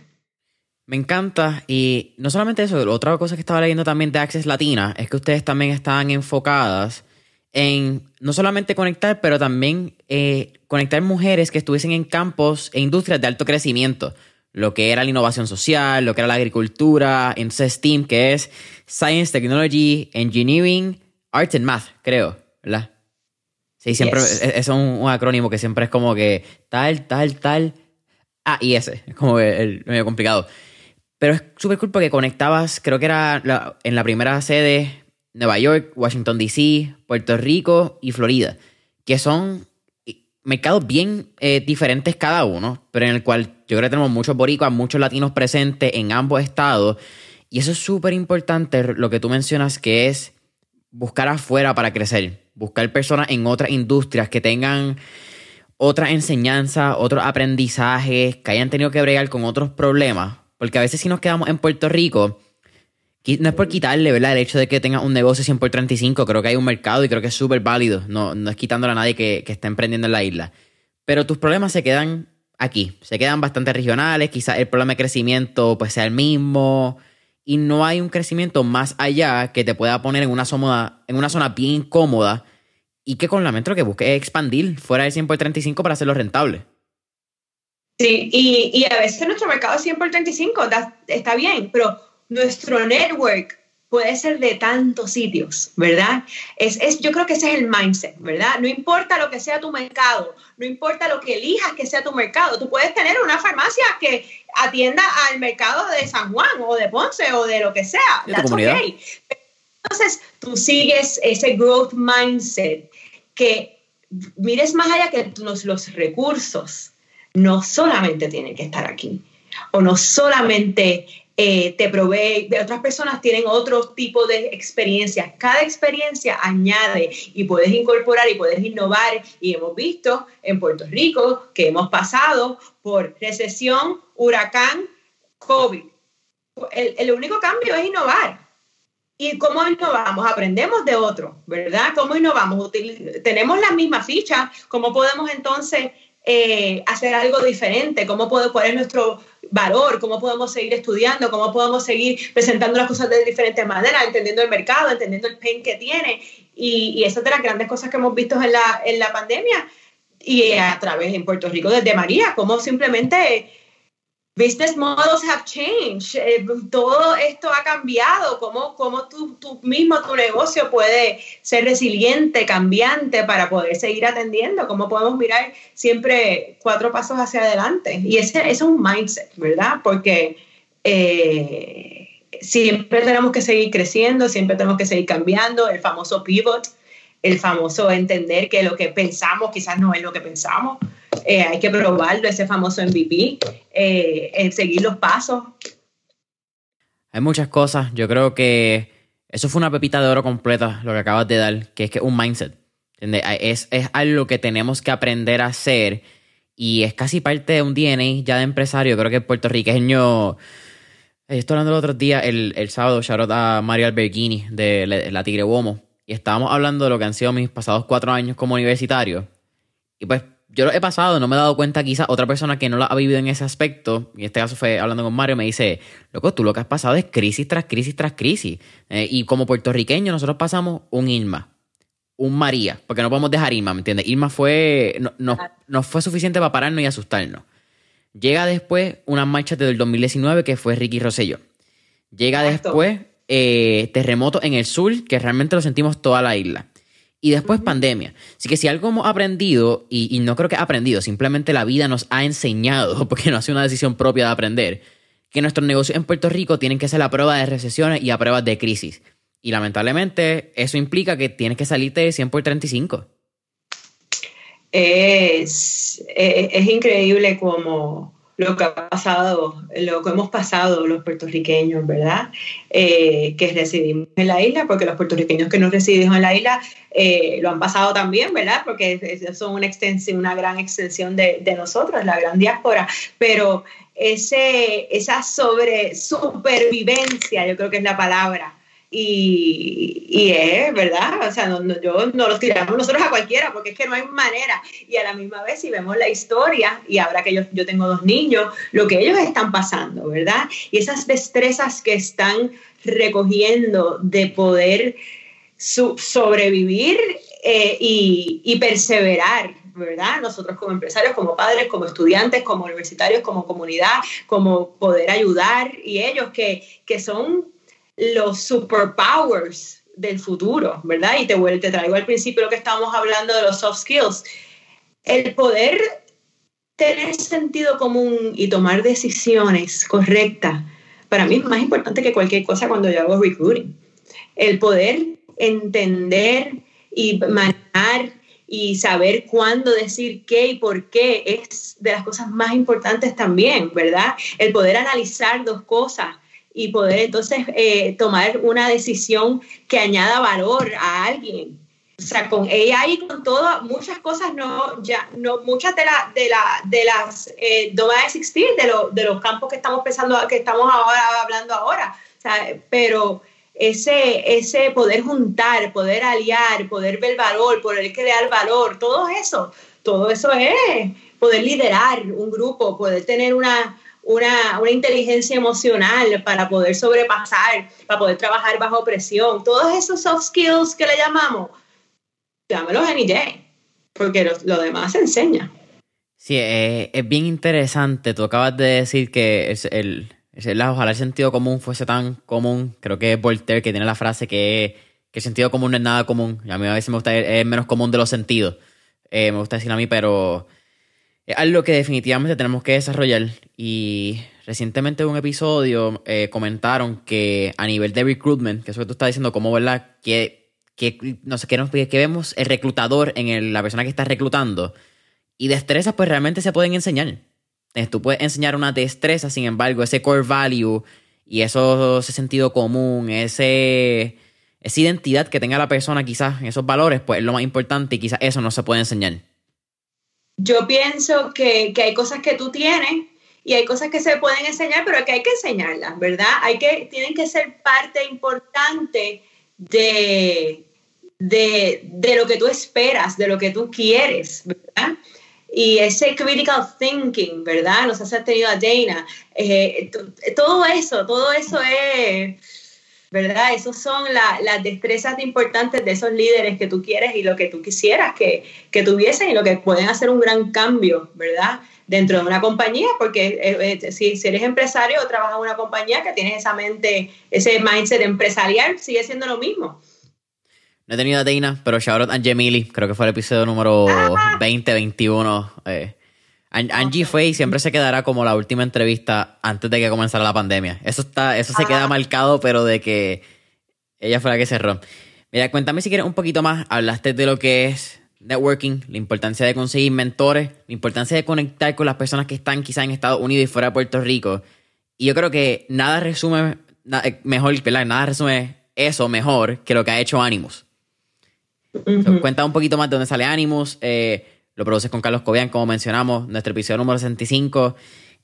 Me encanta. Y no solamente eso, otra cosa que estaba leyendo también de Access Latina es que ustedes también estaban enfocadas en no solamente conectar, pero también eh, conectar mujeres que estuviesen en campos e industrias de alto crecimiento. Lo que era la innovación social, lo que era la agricultura, entonces STEAM, que es Science, Technology, Engineering, Arts and Math, creo, ¿verdad? Sí, siempre, es, un, acrónimo que siempre es como que tal, tal, tal. Ah, y ese, es como el medio complicado. Pero es súper cool porque conectabas, creo que era en la primera sede, Nueva York, Washington DC, Puerto Rico y Florida, que son mercados bien eh, diferentes cada uno, pero en el cual yo creo que tenemos muchos boricuas, muchos latinos presentes en ambos estados. Y eso es súper importante, lo que tú mencionas, que es buscar afuera para crecer, buscar personas en otras industrias que tengan otras enseñanzas, otros aprendizajes, que hayan tenido que bregar con otros problemas porque a veces si nos quedamos en Puerto Rico, no es por quitarle, ¿verdad? El hecho de que tenga un negocio 100 por 35, creo que hay un mercado y creo que es súper válido. No, no es quitándole a nadie que, que esté emprendiendo en la isla. Pero tus problemas se quedan aquí, se quedan bastante regionales, quizás el problema de crecimiento pues sea el mismo y no hay un crecimiento más allá que te pueda poner en una zona, en una zona bien cómoda y que con la metro que busque expandir fuera del 100 por 35 para hacerlo rentable. Sí, y, y, a veces nuestro mercado es 100 por 35, está bien, pero nuestro network puede ser de tantos sitios, ¿verdad? Es, es, yo creo que ese es el mindset, ¿verdad? No importa lo que sea tu mercado, no importa lo que elijas que sea tu mercado, tú puedes tener una farmacia que atienda al mercado de San Juan o de Ponce o de lo que sea. That's okay. Entonces, tú sigues ese growth mindset que mires más allá que los, los recursos no solamente tiene que estar aquí o no solamente eh, te provee, de otras personas tienen otro tipo de experiencias. Cada experiencia añade y puedes incorporar y puedes innovar. Y hemos visto en Puerto Rico que hemos pasado por recesión, huracán, COVID. El, el único cambio es innovar. ¿Y cómo innovamos? Aprendemos de otro, ¿verdad? ¿Cómo innovamos? Tenemos la misma ficha, ¿cómo podemos entonces eh, hacer algo diferente, cómo puedo, cuál es nuestro valor, cómo podemos seguir estudiando, cómo podemos seguir presentando las cosas de diferentes maneras, entendiendo el mercado, entendiendo el pain que tiene. Y, y esas de las grandes cosas que hemos visto en la, en la pandemia y a través en Puerto Rico desde María, cómo simplemente business models have changed, eh, todo esto ha cambiado, cómo, cómo tú, mismo, tu negocio puede ser resiliente, cambiante para poder seguir atendiendo, cómo podemos mirar siempre cuatro pasos hacia adelante. Y ese, es un mindset, ¿verdad? Porque eh, siempre tenemos que seguir creciendo, siempre tenemos que seguir cambiando, el famoso pivot, el famoso entender que lo que pensamos quizás no es lo que pensamos. Eh, hay que probarlo, ese famoso MVP, eh, seguir los pasos. Hay muchas cosas. Yo creo que eso fue una pepita de oro completa, lo que acabas de dar, que es que un mindset. Es, es algo que tenemos que aprender a hacer y es casi parte de un DNA ya de empresario. Creo que el puertorriqueño. Eh, estoy hablando el otro día, el, el sábado, shout a Mario Alberghini de la Tigre Womo. Y estábamos hablando de lo que han sido mis pasados cuatro años como universitario. Y pues yo lo he pasado, no me he dado cuenta, quizás otra persona que no lo ha vivido en ese aspecto, y en este caso fue hablando con Mario, me dice, loco, tú lo que has pasado es crisis tras crisis tras crisis. Eh, y como puertorriqueños nosotros pasamos un Irma, un María, porque no podemos dejar Irma, ¿me entiendes? Irma fue, no, no, fue suficiente para pararnos y asustarnos. Llega después una marcha del 2019 que fue Ricky Rosselló. Llega después eh, terremoto en el sur, que realmente lo sentimos toda la isla y después pandemia. Así que si algo hemos aprendido, y, no creo que aprendido, simplemente la vida nos ha enseñado, porque no ha sido una decisión propia de aprender, que nuestros negocios en Puerto Rico tienen que ser a prueba de recesiones y a pruebas de crisis. Y lamentablemente eso implica que tienes que salirte de 100 por 35. Es, es, increíble como lo que ha pasado, lo que hemos pasado los puertorriqueños, ¿verdad? Eh, que residimos en la isla, porque los puertorriqueños que no residimos en la isla eh, lo han pasado también, ¿verdad? Porque son una extensión, una gran extensión de, de nosotros, la gran diáspora, pero ese, esa sobre supervivencia, yo creo que es la palabra, y, y, es, ¿verdad? O sea, no, no, yo, no los tiramos nosotros a cualquiera, porque es que no hay manera. Y a la misma vez, si vemos la historia, y ahora que yo, yo tengo dos niños, lo que ellos están pasando, ¿verdad? Y esas destrezas que están recogiendo de poder sobrevivir eh, y, y perseverar, ¿verdad? Nosotros como empresarios, como padres, como estudiantes, como universitarios, como comunidad, como poder ayudar y ellos que, que son los superpowers del futuro, ¿verdad? Y te, te traigo al principio lo que estábamos hablando de los soft skills. El poder tener sentido común y tomar decisiones correctas, para mí es más importante que cualquier cosa cuando yo hago recruiting. El poder entender y manejar y saber cuándo decir qué y por qué es de las cosas más importantes también, ¿verdad? El poder analizar dos cosas y poder entonces eh, tomar una decisión que añada valor a alguien. O sea, con AI y con todo, muchas cosas no, ya, no, muchas de, la, de, la, de las eh, no van a existir de, de los campos que estamos pensando, que estamos ahora hablando ahora. O sea, pero ese, ese poder juntar, poder aliar, poder ver valor, poder crear valor, todo eso, todo eso es poder liderar un grupo, poder tener una, una, una, inteligencia emocional para poder sobrepasar, para poder trabajar bajo presión. Todos esos soft skills que le llamamos, llámelos any day, porque lo, demás se enseña. Sí, es, es, bien interesante. Tú acabas de decir que es el, es el, ojalá el sentido común fuese tan común. Creo que es Voltaire que tiene la frase que, que el sentido común no es nada común. A mí a veces me gusta, es menos común de los sentidos. Eh, me gusta decir a mí, pero es algo que definitivamente tenemos que desarrollar. Y recientemente en un episodio eh, comentaron que a nivel de recruitment, que eso que tú estás diciendo, cómo, ¿verdad? Que, que no sé, que, nos, que vemos el reclutador en la persona que está reclutando. Y destrezas, pues realmente se pueden enseñar. Tú puedes enseñar una destreza, sin embargo, ese core value y eso, ese sentido común, ese, esa identidad que tenga la persona, quizás, esos valores, pues es lo más importante y quizás eso no se puede enseñar yo pienso que, hay cosas que tú tienes y hay cosas que se pueden enseñar, pero que hay que enseñarlas, ¿verdad? Hay que, tienen que ser parte importante de, de, lo que tú esperas, de lo que tú quieres, ¿verdad? Y ese critical thinking, ¿verdad? Nos has tenido a Dana. Eh, todo eso, todo eso es ¿verdad? Esas son las destrezas importantes de esos líderes que tú quieres y lo que tú quisieras que, que tuviesen y lo que pueden hacer un gran cambio, ¿verdad? Dentro de una compañía, porque eh, eh, si, eres empresario o trabajas en una compañía que tienes esa mente, ese mindset empresarial, sigue siendo lo mismo. No he tenido a Dana, pero shout out a Gemili, creo que fue el episodio número 20, 21. Eh, Angie fue y siempre se quedará como la última entrevista antes de que comenzara la pandemia. Eso está, eso se queda marcado, pero de que ella fue la que cerró. Mira, cuéntame si quieres un poquito más. Hablaste de lo que es networking, la importancia de conseguir mentores, la importancia de conectar con las personas que están quizás en Estados Unidos y fuera de Puerto Rico. Y yo creo que nada resume eh, mejor, ¿verdad? Nada resume eso mejor que lo que ha hecho Animus. cuenta un poquito más de dónde sale Animus. Eh, lo produces con Carlos Cobian, como mencionamos, nuestro episodio número 65.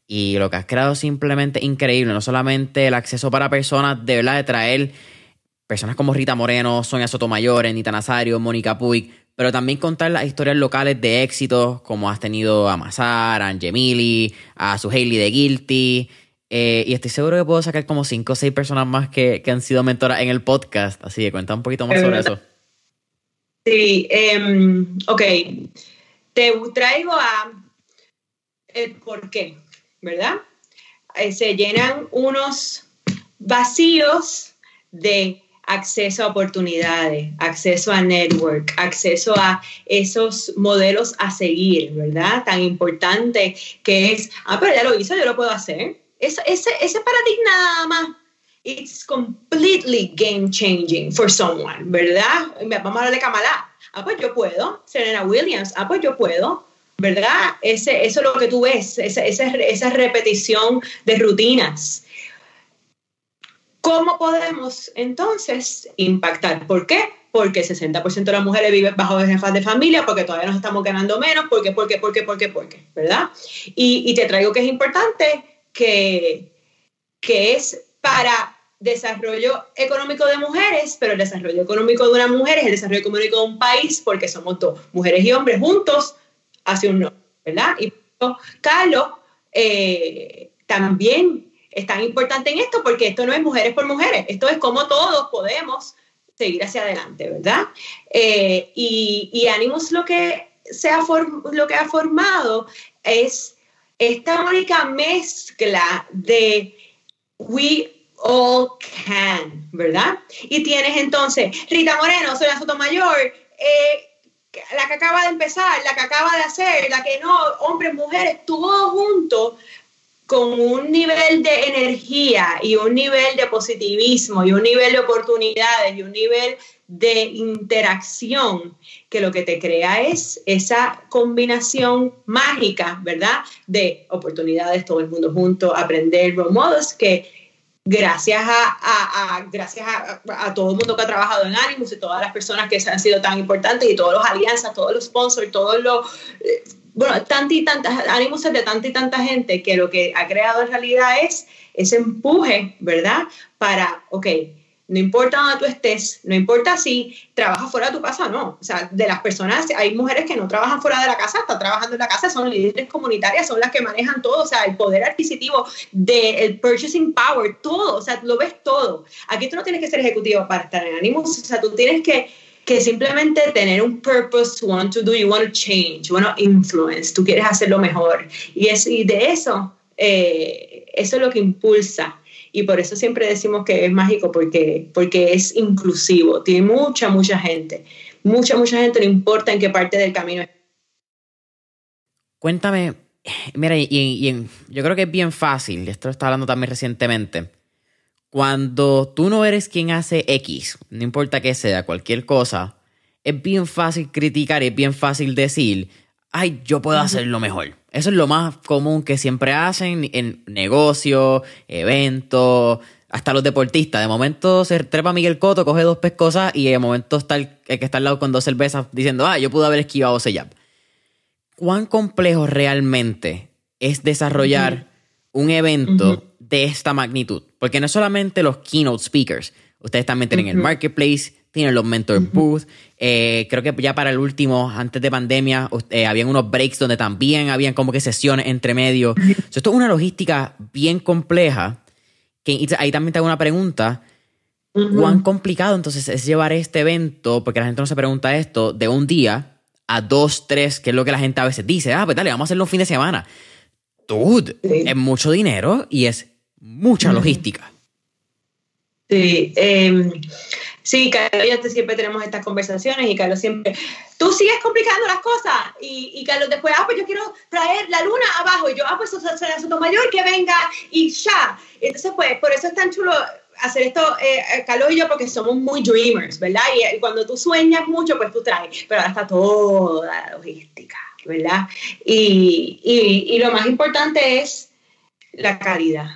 Y lo que has creado es simplemente increíble. No solamente el acceso para personas, de verdad, de traer personas como Rita Moreno, Sonia Sotomayor, Anita Nazario, Mónica Puig, pero también contar las historias locales de éxitos, como has tenido a Mazar, a Angemili, a su Hailey de Guilty. Eh, y estoy seguro que puedo sacar como 5 o 6 personas más que, han sido mentoras en el podcast. Así que cuenta un poquito más sobre eso. Sí, um, ok te traigo a el por qué, ¿verdad? Eh, se llenan unos vacíos de acceso a oportunidades, acceso a network, acceso a esos modelos a seguir, ¿verdad? Tan importante que es, ah, pero ya lo hizo, yo lo puedo hacer. ese, ese paradigma it's completely game changing for someone, ¿verdad? Vamos a hablar de Kamala Ah, pues yo puedo. Serena Williams. Ah, pues yo puedo. ¿verdad? Ese, eso es lo que tú ves, esa, esa, esa repetición de rutinas. ¿Cómo podemos entonces impactar? ¿Por qué? Porque el 60% de las mujeres viven bajo jefas de familia, porque todavía nos estamos ganando menos, porque, porque, porque, porque, porque, ¿verdad? Y, y te traigo que es importante que, que es para desarrollo económico de mujeres, pero el desarrollo económico de una mujer es el desarrollo económico de un país porque somos dos, mujeres y hombres juntos hacia un no, ¿verdad? Y Carlos eh, también es tan importante en esto porque esto no es mujeres por mujeres, esto es como todos podemos seguir hacia adelante, ¿verdad? Eh, y, y Animus lo que, se ha lo que ha formado es esta única mezcla de we all can, ¿verdad? Y tienes entonces Rita Moreno, Sonia Sotomayor, eh, la que acaba de empezar, la que acaba de hacer, la que no, hombres, mujeres, todos juntos con un nivel de energía y un nivel de positivismo y un nivel de oportunidades y un nivel de interacción que lo que te crea es esa combinación mágica, ¿verdad? De oportunidades, todo el mundo junto, aprender modos que gracias a, gracias a, todo el mundo que ha trabajado en Animus y todas las personas que han sido tan importantes y todas las alianzas, todos los sponsors, todos los... Eh, bueno, tanta y tantas, Animus es de tanta y tanta gente que lo que ha creado en realidad es ese empuje, ¿verdad? Para, ok, no importa donde tú estés, no importa si trabajas fuera de tu casa o no. O sea, de las personas, hay mujeres que no trabajan fuera de la casa, están trabajando en la casa, son líderes comunitarias, son las que manejan todo, o sea, el poder adquisitivo, del purchasing power, todo, o sea, lo ves todo. Aquí tú no tienes que ser ejecutivo para estar en ánimo, o sea, tú tienes que, que simplemente tener un purpose, want to do, you want to change, you want to influence, tú quieres hacerlo mejor. Y, es, y de eso, eh, eso es lo que impulsa y por eso siempre decimos que es mágico porque, porque es inclusivo, tiene mucha, mucha gente, mucha, mucha gente, no importa en qué parte del camino. Cuéntame, mira, y, yo creo que es bien fácil, esto lo estaba hablando también recientemente, cuando tú no eres quien hace X, no importa que sea, cualquier cosa, es bien fácil criticar y es bien fácil decir, ay, yo puedo hacerlo mejor. Eso es lo más común que siempre hacen en negocios, eventos, hasta los deportistas. De momento se trepa Miguel Coto, coge dos pescosas y de momento está el, que está al lado con dos cervezas diciendo, ah, yo pude haber esquivado ese jab. ¿Cuán complejo realmente es desarrollar un evento de esta magnitud? Porque no es solamente los keynote speakers. Ustedes también tienen el marketplace, tienen los mentor booths. Eh, creo que ya para el último, antes de pandemia, eh, habían unos breaks donde también habían como que sesiones entre medio. esto es una logística bien compleja. Que, ahí también te hago una pregunta. ¿Cuán complicado entonces es llevar este evento? Porque la gente no se pregunta esto, de un día a dos, tres, que es lo que la gente a veces dice. Ah, pues dale, vamos a hacerlo un fin de semana. Dude, es mucho dinero y es mucha logística. Sí, eh, Sí, Carlos y siempre tenemos estas conversaciones y Carlos siempre, tú sigues complicando las cosas y, y Carlos después, ah, pues yo quiero traer la luna abajo y yo, ah, pues Soto Mayor que venga y ya. Entonces, pues, por eso es tan chulo hacer esto, eh, Carlos y yo, porque somos muy dreamers, ¿verdad? Y, cuando tú sueñas mucho, pues tú traes, pero ahora está toda la logística, ¿verdad? Y, y, y lo más importante es la calidad,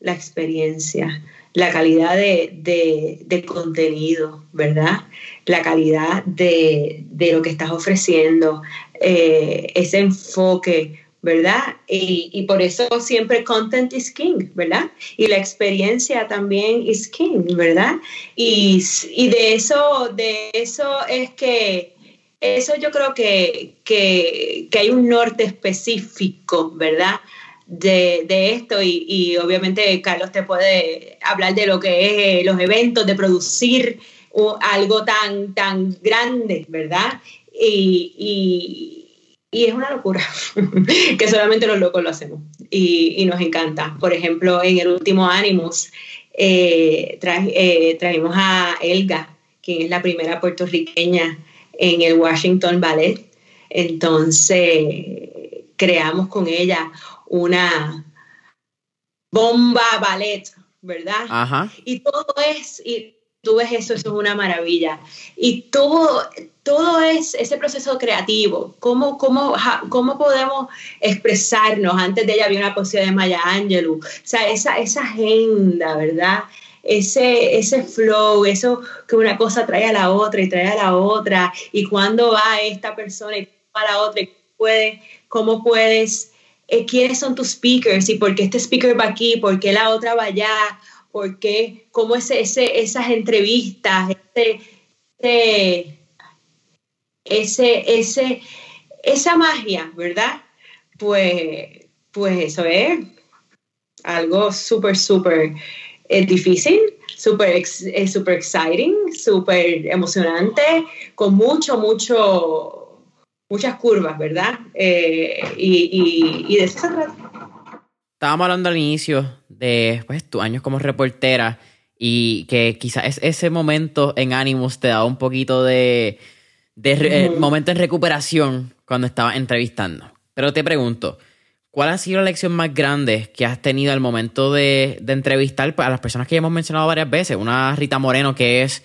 la experiencia la calidad de, contenido, ¿verdad? La calidad de, lo que estás ofreciendo, eh, ese enfoque, ¿verdad? Y, por eso siempre content is king, ¿verdad? Y la experiencia también is king, ¿verdad? Y, de eso, de eso es que eso yo creo que, que, que hay un norte específico, ¿verdad? De, esto y, obviamente Carlos te puede hablar de lo que es eh, los eventos, de producir algo tan, tan grande, ¿verdad? Y, es una locura que solamente los locos lo hacemos y, nos encanta. Por ejemplo, en el último Animus eh, eh, trajimos a Elga, quien es la primera puertorriqueña en el Washington Ballet. Entonces, creamos con ella una bomba ballet, ¿verdad? Ajá. Y todo es, y tú ves eso, eso es una maravilla. Y todo, todo es ese proceso creativo, cómo, cómo, cómo podemos expresarnos. Antes de ella había una poesía de Maya Angelou, o sea, esa, esa agenda, ¿verdad? Ese, ese flow, eso que una cosa trae a la otra y trae a la otra, y cuando va esta persona y va a la otra, y puede, cómo puedes, eh, quiénes son tus speakers y por qué este speaker va aquí, por qué la otra va allá, por qué, cómo ese, ese, esas entrevistas, ese, ese ese, ese, esa magia, ¿verdad? Pues, pues eso es algo súper, súper eh, difícil, súper eh, super exciting, súper emocionante, con mucho, mucho, muchas curvas, ¿verdad? Eh, y, y, de eso se trata. Estábamos hablando al inicio de pues, tus años como reportera y que quizás ese momento en Animus te da un poquito de de eh, momento en recuperación cuando estaba entrevistando. Pero te pregunto, ¿cuál ha sido la lección más grande que has tenido al momento de, entrevistar a las personas que ya hemos mencionado varias veces? Una Rita Moreno que es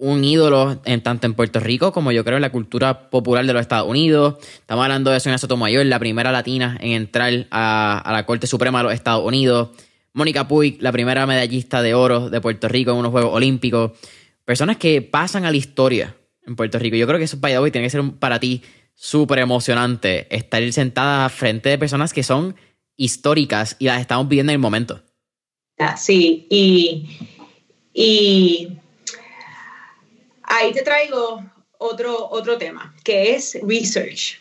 un ídolo en tanto en Puerto Rico como yo creo en la cultura popular de los Estados Unidos. Estamos hablando de Sonia Sotomayor, la primera latina en entrar a, la Corte Suprema de los Estados Unidos. Mónica Puig, la primera medallista de oro de Puerto Rico en unos Juegos Olímpicos. Personas que pasan a la historia en Puerto Rico. Yo creo que eso, by the tiene que ser para ti súper emocionante estar sentada frente de personas que son históricas y las estamos viendo en el momento. Ah, sí, y, y ahí te traigo otro, otro tema, que es research.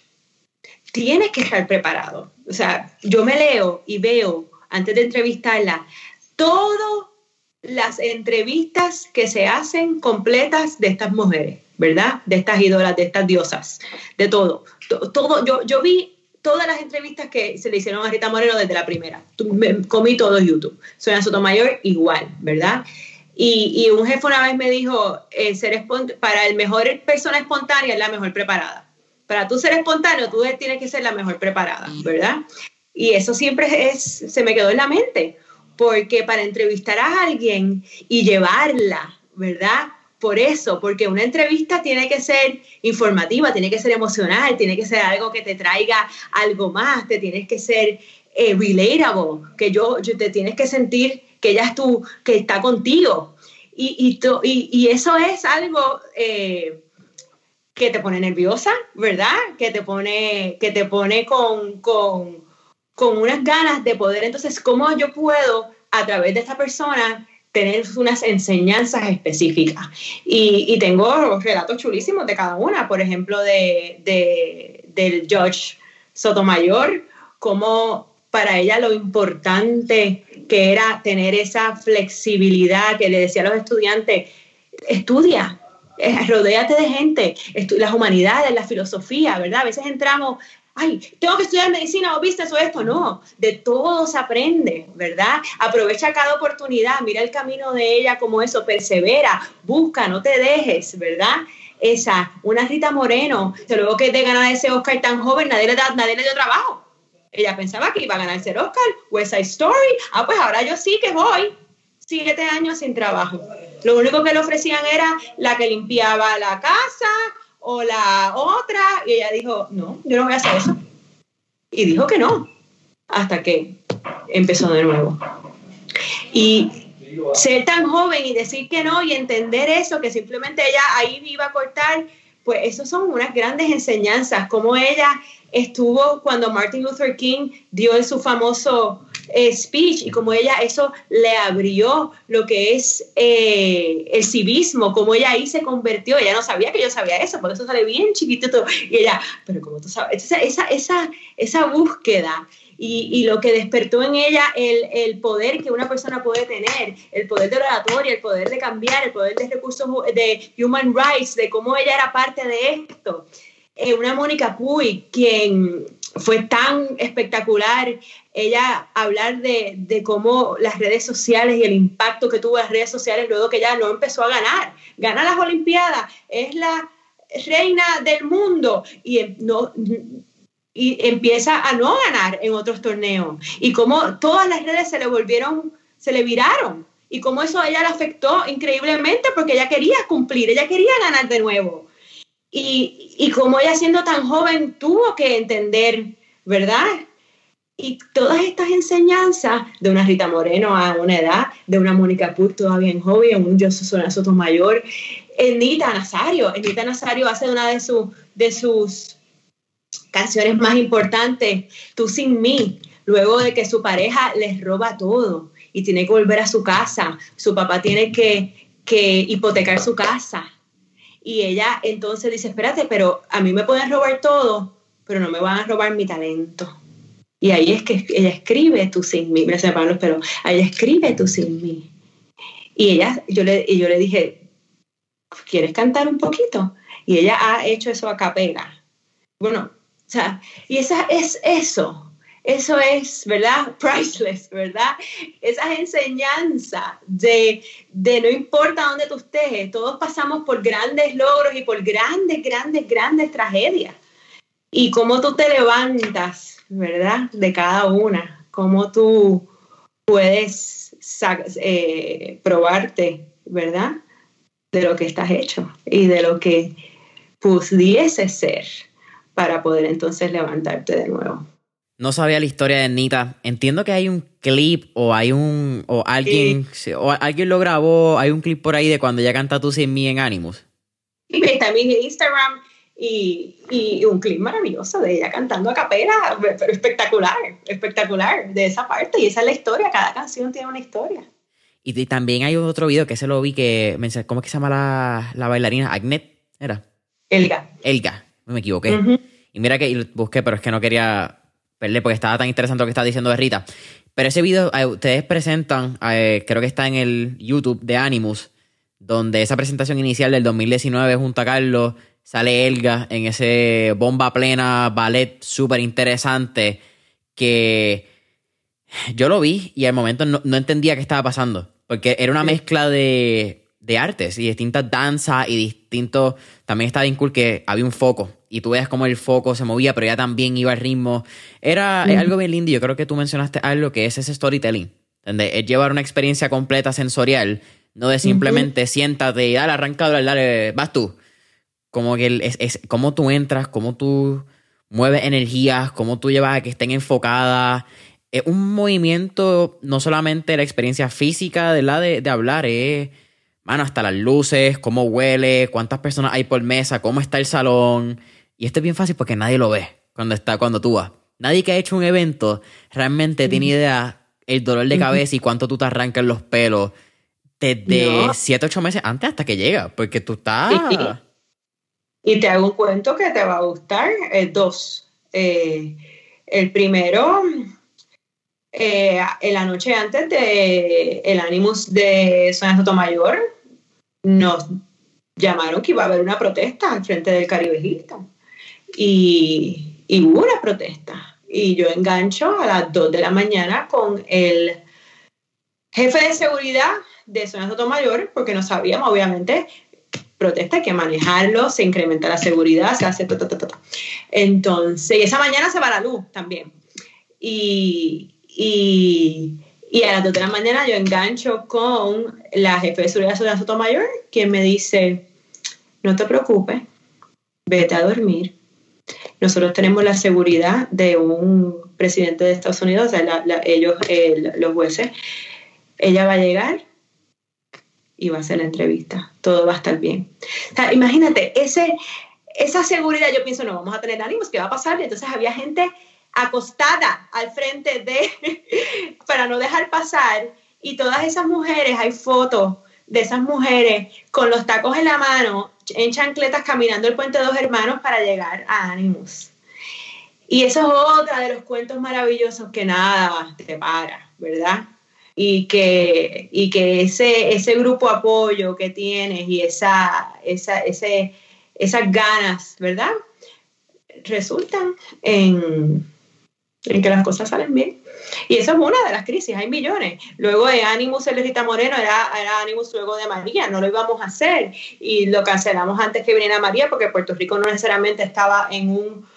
Tienes que estar preparado. O sea, yo me leo y veo, antes de entrevistarla, todas las entrevistas que se hacen completas de estas mujeres ¿verdad? De estas ídolas, de estas diosas, de todo. todo yo, yo vi todas las entrevistas que se le hicieron a Rita Moreno desde la primera. comí todo YouTube. Sonia Sotomayor igual, ¿verdad? Y, y, un jefe una vez me dijo, eh, ser para el mejor persona espontánea es la mejor preparada. Para tú ser espontáneo, tú tienes que ser la mejor preparada, ¿verdad? Y eso siempre es, se me quedó en la mente, porque para entrevistar a alguien y llevarla, ¿verdad? por eso, porque una entrevista tiene que ser informativa, tiene que ser emocional, tiene que ser algo que te traiga algo más, te tienes que ser eh, relatable, que yo, te tienes que sentir que ella es tú, que está contigo. Y, y, y, eso es algo eh, que te pone nerviosa, ¿verdad? Que te pone, que te pone con, con, con unas ganas de poder, entonces, ¿cómo yo puedo a través de esta persona tener unas enseñanzas específicas. Y, tengo relatos chulísimos de cada una, por ejemplo, de, del George Sotomayor, como para ella lo importante que era tener esa flexibilidad que le decía a los estudiantes, estudia, eh, rodéate de gente, las humanidades, la filosofía, ¿verdad? A veces entramos ay, tengo que estudiar medicina o business o esto, no, de todo se aprende, ¿verdad? Aprovecha cada oportunidad, mira el camino de ella como eso, persevera, busca, no te dejes, ¿verdad? Esa, una Rita Moreno, luego que te ganar ese Oscar tan joven, nadie le, da, nadie le dio trabajo. Ella pensaba que iba a ganar ese Oscar, West Side Story, ah, pues ahora yo sí que voy, siete años sin trabajo. Lo único que le ofrecían era la que limpiaba la casa, o la otra, y ella dijo, no, yo no voy a hacer eso. Y dijo que no, hasta que empezó de nuevo. Y ser tan joven y decir que no y entender eso, que simplemente ella ahí iba a cortar, pues eso son unas grandes enseñanzas, como ella estuvo cuando Martin Luther King dio su famoso eh, speech y como ella eso le abrió lo que es eh, el civismo, como ella ahí se convirtió, ella no sabía que yo sabía eso, por eso sale bien chiquitito y ella, pero como tú sabes, esa, esa, esa, búsqueda y, y, lo que despertó en ella el, el, poder que una persona puede tener, el poder de oratoria, el poder de cambiar, el poder de recursos de human rights, de cómo ella era parte de esto. Eh, una Mónica Puy, quien fue tan espectacular ella hablar de, de, cómo las redes sociales y el impacto que tuvo las redes sociales luego que ella no empezó a ganar. Gana las Olimpiadas, es la reina del mundo y, em, no, y empieza a no ganar en otros torneos. Y cómo todas las redes se le volvieron, se le viraron y cómo eso a ella le afectó increíblemente porque ella quería cumplir, ella quería ganar de nuevo. Y, y como ella siendo tan joven tuvo que entender, ¿verdad? Y todas estas enseñanzas de una Rita Moreno a una edad, de una Mónica Puig todavía en joven, un José Sotomayor, Nita Nazario. Nita Nazario hace una de, sus de sus canciones más importantes, Tú sin mí, luego de que su pareja les roba todo y tiene que volver a su casa, su papá tiene que, que hipotecar su casa. Y ella entonces dice, espérate, pero a mí me pueden robar todo, pero no me van a robar mi talento. Y ahí es que ella escribe tú sin mí, me separan los pelos, ella escribe tú sin mí. Y ella, yo le, y yo le dije, ¿quieres cantar un poquito? Y ella ha hecho eso a capela. Bueno, sea, y esa es eso, eso es, ¿verdad? Priceless, ¿verdad? Esas enseñanzas de, de no importa dónde tú estés, todos pasamos por grandes logros y por grandes, grandes, grandes tragedias. Y cómo tú te levantas, ¿verdad? De cada una, cómo tú puedes eh, probarte, ¿verdad? De lo que estás hecho y de lo que pudiese ser para poder entonces levantarte de nuevo. No sabía la historia de Nita. Entiendo que hay un clip o hay un. o alguien. o alguien lo grabó. Hay un clip por ahí de cuando ella canta Tú sin mí en Animus. Y está en mi Instagram y, y, un clip maravilloso de ella cantando a capela. Pero espectacular, espectacular de esa parte. Y esa es la historia. Cada canción tiene una historia. Y, también hay otro video que se lo vi que. ¿Cómo es que se llama la, la bailarina? Agnet, ¿era? Elga. Elga, me equivoqué. Y mira que busqué, pero es que no quería porque estaba tan interesante lo que estaba diciendo de Rita. Pero ese video, eh, ustedes presentan, eh, creo que está en el YouTube de Animus, donde esa presentación inicial del 2019 junto a Carlos, sale Elga en ese bomba plena ballet súper interesante que yo lo vi y al momento no, no, entendía qué estaba pasando, porque era una mezcla de, de artes y distintas danzas y distintos, también estaba bien cool que había un foco y tú veas cómo el foco se movía, pero ya también iba al ritmo. Era algo bien lindo. Yo creo que tú mencionaste algo que es ese storytelling, donde es llevar una experiencia completa sensorial, no de simplemente siéntate y dale, arranca, dale, vas tú. Como que es, es cómo tú entras, cómo tú mueves energías, cómo tú llevas a que estén enfocadas. Es un movimiento, no solamente la experiencia física de la de, de hablar, es, mano, hasta las luces, cómo huele, cuántas personas hay por mesa, cómo está el salón y esto es bien fácil porque nadie lo ve cuando está, cuando tú vas. Nadie que ha hecho un evento realmente tiene idea el dolor de cabeza y cuánto tú te arrancas los pelos desde 7, 8 meses antes hasta que llega, porque tú estás... Y te hago un cuento que te va a gustar, el dos. Eh, el primero, eh, en la noche antes de el Animus de Sonia Sotomayor, nos llamaron que iba a haber una protesta al frente del Caribe Hilton y, hubo una protesta. Y yo engancho a las 2 de la mañana con el jefe de seguridad de Zona Sotomayor, porque no sabíamos, obviamente, protesta, hay que manejarlo, se incrementa la seguridad, se hace... Entonces, y esa mañana se va la luz también. Y, y, y, a las 2 de la mañana yo engancho con la jefe de seguridad de Sotomayor, quien me dice, no te preocupes, vete a dormir, nosotros tenemos la seguridad de un presidente de Estados Unidos, o sea, ellos, los jueces. Ella va a llegar y va a hacer la entrevista. Todo va a estar bien. O sea, imagínate, ese, esa seguridad, yo pienso, no vamos a tener ánimos, ¿qué va a pasar? Entonces había gente acostada al frente de, para no dejar pasar. Y todas esas mujeres, hay fotos de esas mujeres con los tacos en la mano, en chancletas, caminando el puente de dos hermanos para llegar a Animus. Y eso es otra de los cuentos maravillosos que nada te para, ¿verdad? Y que, y que ese, ese grupo apoyo que tienes y esa, esa, ese, esas ganas, ¿verdad? Resultan en, en que las cosas salen bien. Y eso es una de las crisis, hay millones. Luego de Animus Rita Moreno era, era Animus luego de María, no lo íbamos a hacer y lo cancelamos antes que viniera María porque Puerto Rico no necesariamente estaba en un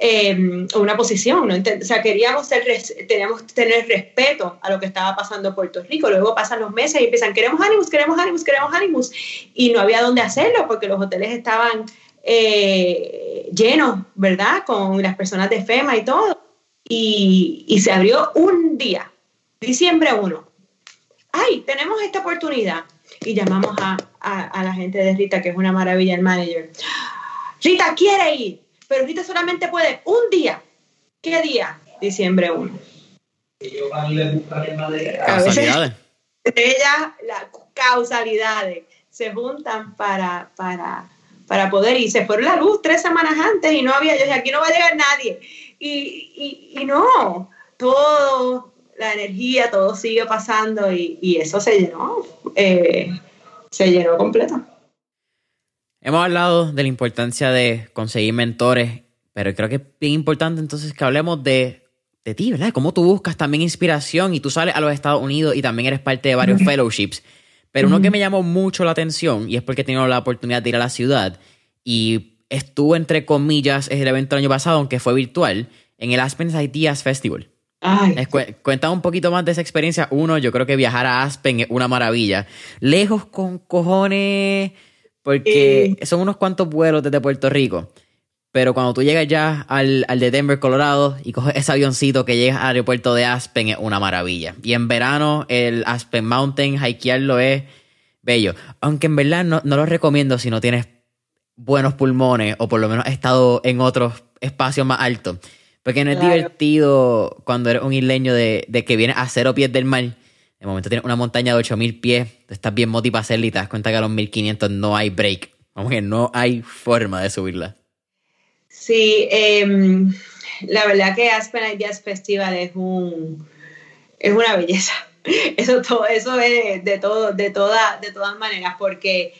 em, una posición, ¿no? o sea, queríamos ser, teníamos que tener respeto a lo que estaba pasando en Puerto Rico. Luego pasan los meses y empiezan, queremos ánimos, queremos ánimos, queremos ánimos, y no había dónde hacerlo porque los hoteles estaban eh, llenos, ¿verdad? Con las personas de FEMA y todo. Y, y se abrió un día, diciembre 1. ¡Ay, tenemos esta oportunidad! Y llamamos a, a, la gente de Rita, que es una maravilla, el manager. Rita quiere ir, pero Rita solamente puede un día. ¿Qué día? Diciembre 1. Causalidades. Ellas, las causalidades, se juntan para, para, para poder y se fueron la luz tres semanas antes y no había, yo dije, aquí no va a llegar nadie. Y, y, y no, todo, la energía, todo sigue pasando y, y eso se llenó, eh, se llenó completo. Hemos hablado de la importancia de conseguir mentores, pero creo que es bien importante entonces que hablemos de, de ti, ¿verdad? Cómo tú buscas también inspiración y tú sales a los Estados Unidos y también eres parte de varios fellowships. Pero uno que me llamó mucho la atención, y es porque he tenido la oportunidad de ir a la ciudad, y estuvo entre comillas, el evento del año pasado, aunque fue virtual, en el Aspen Ideas Festival. Ay. cuenta un poquito más de esa experiencia. Uno, yo creo que viajar a Aspen es una maravilla. Lejos con cojones, porque son unos cuantos vuelos desde Puerto Rico. Pero cuando tú llegas ya al, al, de Denver, Colorado, y coges ese avioncito que llegas al aeropuerto de Aspen, es una maravilla. Y en verano, el Aspen Mountain, hikearlo es bello. Aunque en verdad no, no lo recomiendo si no tienes buenos pulmones o por lo menos has estado en otros espacios más altos. Porque no es divertido cuando eres un isleño de, de, que vienes a cero pies del mar. De momento tienes una montaña de 8000 pies, estás bien motivado para hacerla y te das cuenta que a los 1500 no hay break. Vamos que no hay forma de subirla. Sí, em, la verdad que Aspen Ideas Festival es un es una belleza. Eso todo, eso es de todo, de toda, de todas maneras, porque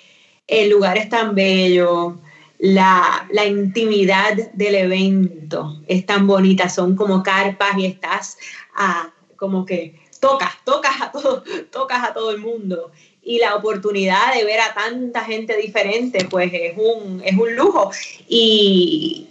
el lugar es tan bello, la, la, intimidad del evento es tan bonita, son como carpas y estás a, como que tocas, tocas a todo, tocas a todo el mundo y la oportunidad de ver a tanta gente diferente, pues es un, es un lujo. Y,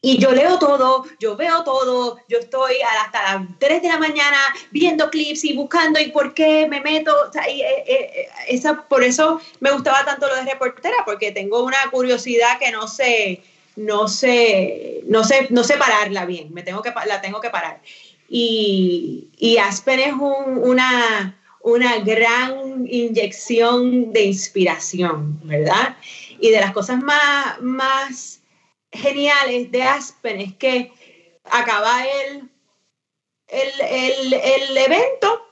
y yo leo todo, yo veo todo, yo estoy hasta las 3 de la mañana viendo clips y buscando y por qué me meto. Eh, eh, eh, esa, por eso me gustaba tanto lo de reportera, porque tengo una curiosidad que no sé, no sé, no sé, no sé pararla bien, me tengo que, la tengo que parar. Y, y Aspen es una una gran inyección de inspiración, ¿verdad? Y de las cosas más, más geniales de Aspen es que acaba el, el, el, evento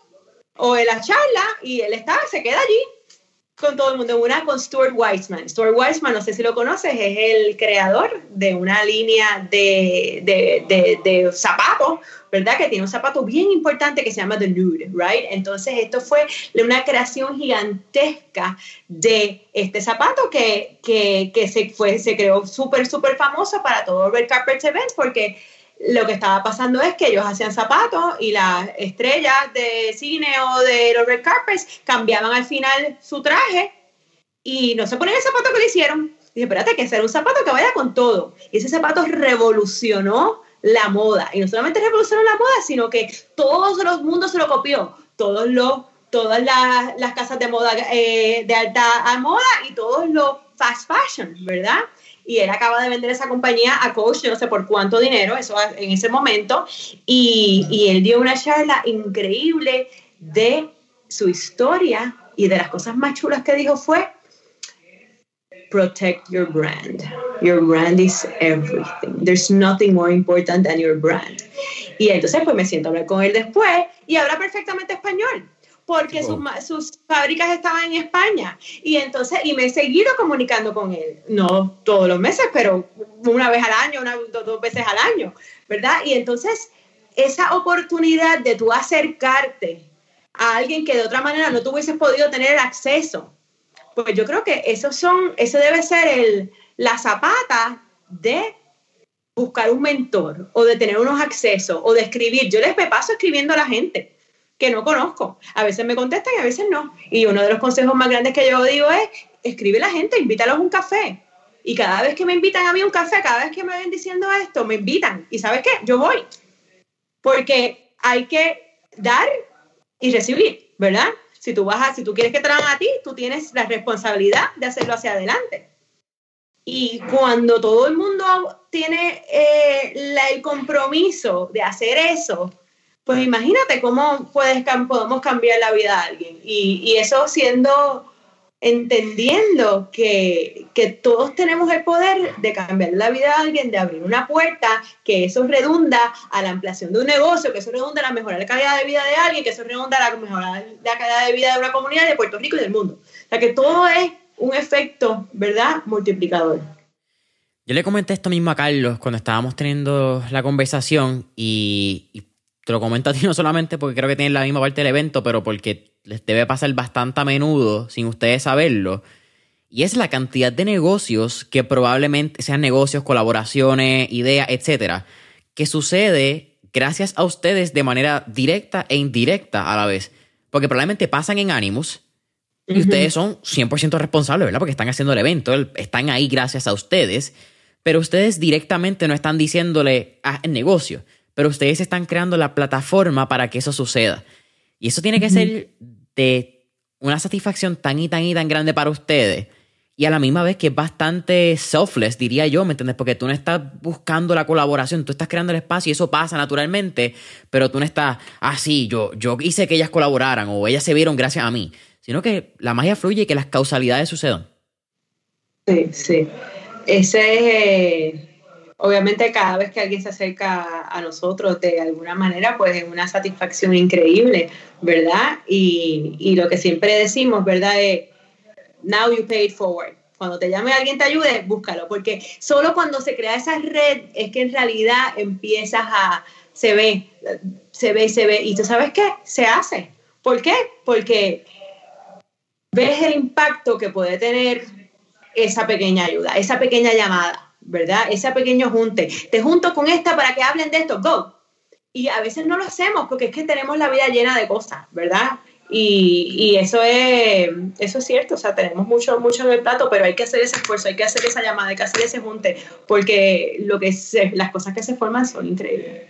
o la charla y él está, se queda allí con todo el mundo. Una con Stuart Weissman. Stuart Weissman, no sé si lo conoces, es el creador de una línea de, de, de, de zapatos ¿verdad? Que tiene un zapato bien importante que se llama The Nude, ¿right? Entonces, esto fue una creación gigantesca de este zapato que, que, que se, fue, se creó súper, súper famoso para todo Red Carpet Events porque lo que estaba pasando es que ellos hacían zapatos y las estrellas de cine o de los red carpets cambiaban al final su traje y no se ponían el zapato que le hicieron. Dije, espérate, que hacer un zapato que vaya con todo. Y ese zapato revolucionó la moda. Y no solamente revolucionó la moda, sino que todos los mundos se lo copió. Todos los, todas las, las casas de moda eh, de alta moda y todos los fast fashion, ¿verdad? Y él acaba de vender esa compañía a Coach, no sé por cuánto dinero, eso en ese momento. Y, y él dio una charla increíble de su historia y de las cosas más chulas que dijo fue protect your brand. Your brand is everything. There's nothing more important than your brand. Y entonces pues me siento a hablar con él después y habla perfectamente español porque sus, sus, fábricas estaban en España. Y entonces, y me he seguido comunicando con él, no todos los meses, pero una vez al año, una, dos, dos veces al año, ¿verdad? Y entonces, esa oportunidad de tú acercarte a alguien que de otra manera no tuvieses podido tener acceso pues yo creo que eso son, eso debe ser el, la zapata de buscar un mentor o de tener unos accesos o de escribir. Yo les me paso escribiendo a la gente que no conozco. A veces me contestan y a veces no. Y uno de los consejos más grandes que yo digo es, escribe a la gente, invítalos a un café. Y cada vez que me invitan a mí un café, cada vez que me ven diciendo esto, me invitan. ¿Y sabes qué? Yo voy. Porque hay que dar y recibir, ¿verdad? Si tú vas a, si tú quieres que te a ti, tú tienes la responsabilidad de hacerlo hacia adelante. Y cuando todo el mundo tiene eh, el compromiso de hacer eso, pues imagínate cómo podemos cambiar la vida de alguien. Y, y eso siendo, entendiendo que, que, todos tenemos el poder de cambiar la vida de alguien, de abrir una puerta, que eso redunda a la ampliación de un negocio, que eso redunda a la mejora de la calidad de vida de alguien, que eso redunda a la mejora de la calidad de vida de una comunidad de Puerto Rico y del mundo. O sea que todo es un efecto, ¿verdad?, multiplicador. Yo le comenté esto mismo a Carlos cuando estábamos teniendo la conversación y, te lo comento a ti no solamente porque creo que tienen la misma parte del evento, pero porque les debe pasar bastante a menudo sin ustedes saberlo. Y es la cantidad de negocios que probablemente sean negocios, colaboraciones, ideas, etcétera, que sucede gracias a ustedes de manera directa e indirecta a la vez. Porque probablemente pasan en Animus, y ustedes son 100% responsables, ¿verdad? Porque están haciendo el evento, están ahí gracias a ustedes, pero ustedes directamente no están diciéndole a el negocio, pero ustedes están creando la plataforma para que eso suceda. Y eso tiene que ser de una satisfacción tan y tan y tan grande para ustedes. Y a la misma vez que es bastante selfless, diría yo, ¿me entiendes? Porque tú no estás buscando la colaboración, tú estás creando el espacio y eso pasa naturalmente, pero tú no estás, ah, sí, yo, yo hice que ellas colaboraran o ellas se vieron gracias a mí sino que la magia fluye y que las causalidades sucedan. Sí, sí. Ese es, eh, obviamente cada vez que alguien se acerca a nosotros de alguna manera, pues es una satisfacción increíble, ¿verdad? Y, lo que siempre decimos, ¿verdad? Es, now you pay it forward. Cuando te llame alguien te ayude, búscalo, porque solo cuando se crea esa red es que en realidad empiezas a, se ve, se ve, se ve, y tú sabes qué, se hace. ¿Por qué? Porque ves el impacto que puede tener esa pequeña ayuda, esa pequeña llamada, ¿verdad? Ese pequeño junte. Te junto con esta para que hablen de esto, go. Y a veces no lo hacemos porque es que tenemos la vida llena de cosas, ¿verdad? Y, eso, es, eso es cierto, o sea, tenemos mucho, mucho en el plato, pero hay que hacer ese esfuerzo, hay que hacer esa llamada, hay que hacer ese junte, porque lo que las cosas que se forman son increíbles.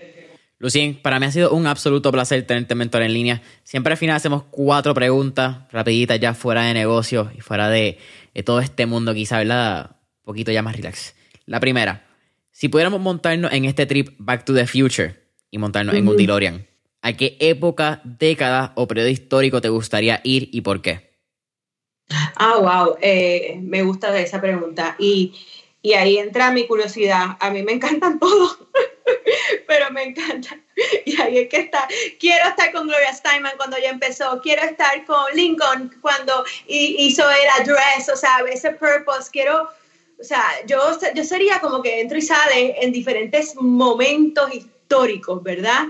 Lucien, para mí ha sido un absoluto placer tenerte mentor en línea. Siempre al final hacemos cuatro preguntas rapiditas ya fuera de negocio y fuera de, todo este mundo quizá, ¿verdad? Un poquito ya más relax. La primera, si pudiéramos montarnos en este trip Back to the Future y montarnos en un DeLorean, ¿a qué época, década o periodo histórico te gustaría ir y por qué? Ah, wow, eh, me gusta esa pregunta. Y, y ahí entra mi curiosidad. A mí me encantan todos. pero me encanta. Y ahí es que está. Quiero estar con Gloria Steinman cuando ya empezó, quiero estar con Lincoln cuando hizo el address, o sea, ese purpose, quiero, o sea, yo, yo sería como que entro y sale en diferentes momentos históricos, ¿verdad?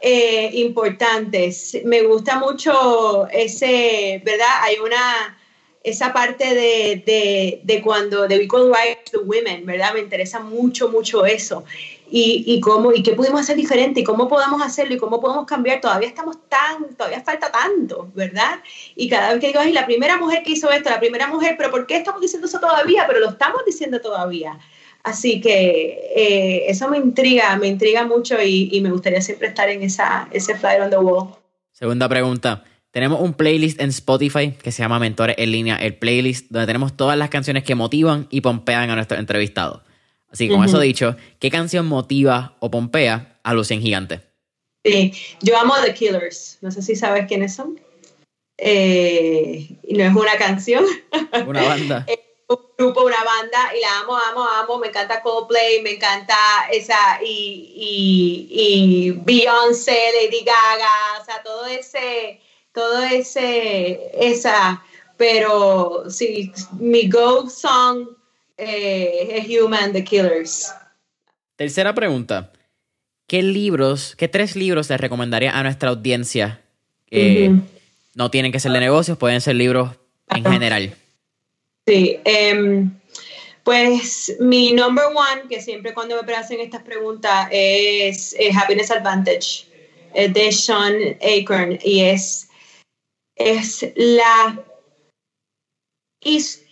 Eh, importantes. Me gusta mucho ese, ¿verdad? Hay una esa parte de, de, de, cuando de Equal Rights to Women, ¿verdad? Me interesa mucho, mucho eso y, y, cómo y qué pudimos hacer diferente y cómo podemos hacerlo y cómo podemos cambiar. Todavía estamos tan, todavía falta tanto, ¿verdad? Y cada vez que digo, ay, la primera mujer que hizo esto, la primera mujer, pero ¿por qué estamos diciendo eso todavía? Pero lo estamos diciendo todavía. Así que eh, eso me intriga, me intriga mucho y, y, me gustaría siempre estar en esa, ese flyer on the wall. Segunda pregunta. Tenemos un playlist en Spotify que se llama Mentores en línea, el playlist donde tenemos todas las canciones que motivan y pompean a nuestros entrevistados. Así que con eso dicho, ¿qué canción motiva o pompea a Lucien Gigante? Sí, yo amo The Killers. No sé si sabes quiénes son. Eh, no es una canción. Una banda. es un grupo, una banda, y la amo, amo, amo. Me encanta Coldplay, me encanta esa, y, y, y Beyoncé, Lady Gaga, o sea, todo ese, todo ese, esa, pero sí, mi go song eh, Human, The Killers. Tercera pregunta. ¿Qué libros, qué tres libros le recomendaría a nuestra audiencia? No tienen que ser de negocios, pueden ser libros en general. Sí, em, pues mi number one, que siempre cuando me hacen estas preguntas, es, Happiness Advantage, de Sean Acorn, y es, es la historia,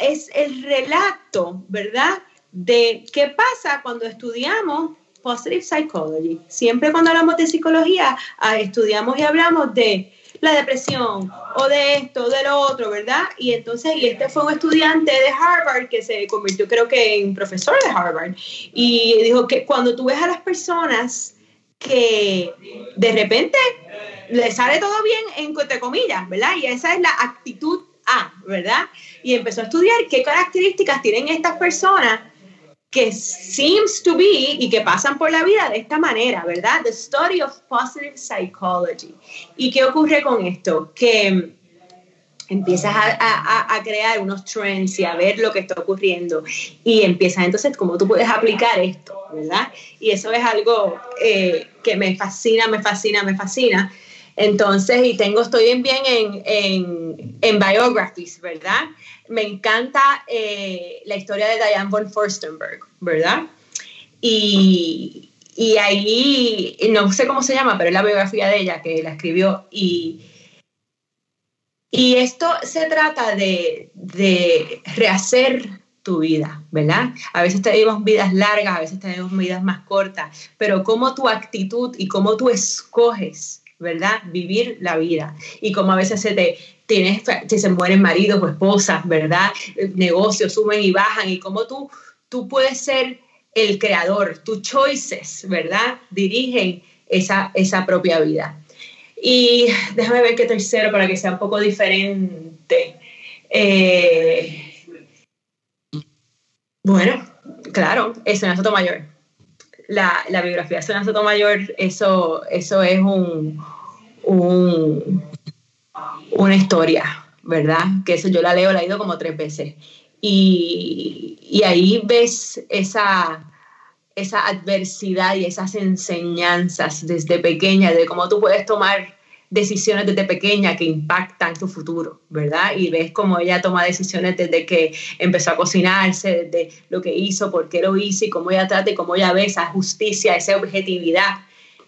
es el relato, ¿verdad? De qué pasa cuando estudiamos Positive Psychology. Siempre cuando hablamos de psicología, ah, estudiamos y hablamos de la depresión o de esto, de lo otro, ¿verdad? Y entonces, y este fue un estudiante de Harvard que se convirtió creo que en profesor de Harvard y dijo que cuando tú ves a las personas que de repente le sale todo bien, entre comillas, ¿verdad? Y esa es la actitud A, ¿verdad? Y empezó a estudiar qué características tienen estas personas que seems to be y que pasan por la vida de esta manera, ¿verdad? The Story of Positive Psychology. ¿Y qué ocurre con esto? Que empiezas a, a, crear unos trends y a ver lo que está ocurriendo y empiezas entonces cómo tú puedes aplicar esto, ¿verdad? Y eso es algo eh, que me fascina, me fascina, me fascina. Entonces, y tengo, estoy bien, bien en, en, en biographies, ¿verdad? Me encanta eh, la historia de Diane von Furstenberg, ¿verdad? Y, y ahí, no sé cómo se llama, pero es la biografía de ella que la escribió y y esto se trata de, rehacer tu vida, ¿verdad? A veces tenemos vidas largas, a veces tenemos vidas más cortas, pero cómo tu actitud y cómo tú escoges, ¿verdad? Vivir la vida. Y cómo a veces se te tienes, se mueren maridos o esposas, ¿verdad? Negocios suben y bajan y cómo tú, tú puedes ser el creador, tus choices, ¿verdad? Dirigen esa, esa propia vida. Y déjame ver qué tercero para que sea un poco diferente. Eh, bueno, claro, es una Sotomayor. La, la biografía de Sotomayor, eso, eso es un, un, una historia, ¿verdad? Que eso yo la leo, la he ido como tres veces. Y, y ahí ves esa, esa adversidad y esas enseñanzas desde pequeña, de cómo tú puedes tomar decisiones desde pequeña que impactan tu futuro, ¿verdad? Y ves cómo ella toma decisiones desde que empezó a cocinarse, desde lo que hizo, por qué lo hizo y cómo ella trata y cómo ella ve esa justicia, esa objetividad.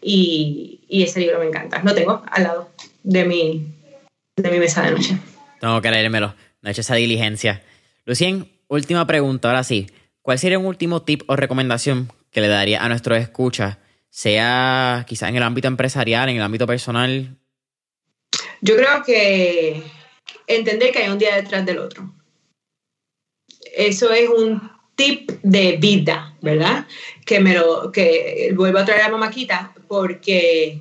Y, y ese libro me encanta. Lo tengo al lado de mi, de mi mesa de noche. Tengo que leérmelo. No he hecho esa diligencia. Lucien, última pregunta, ahora sí. ¿Cuál sería un último tip o recomendación que le daría a nuestros escuchas, sea quizás en el ámbito empresarial, en el ámbito personal, yo creo que entender que hay un día detrás del otro. Eso es un tip de vida, ¿verdad? Que me lo que vuelvo a traer a Mamaquita porque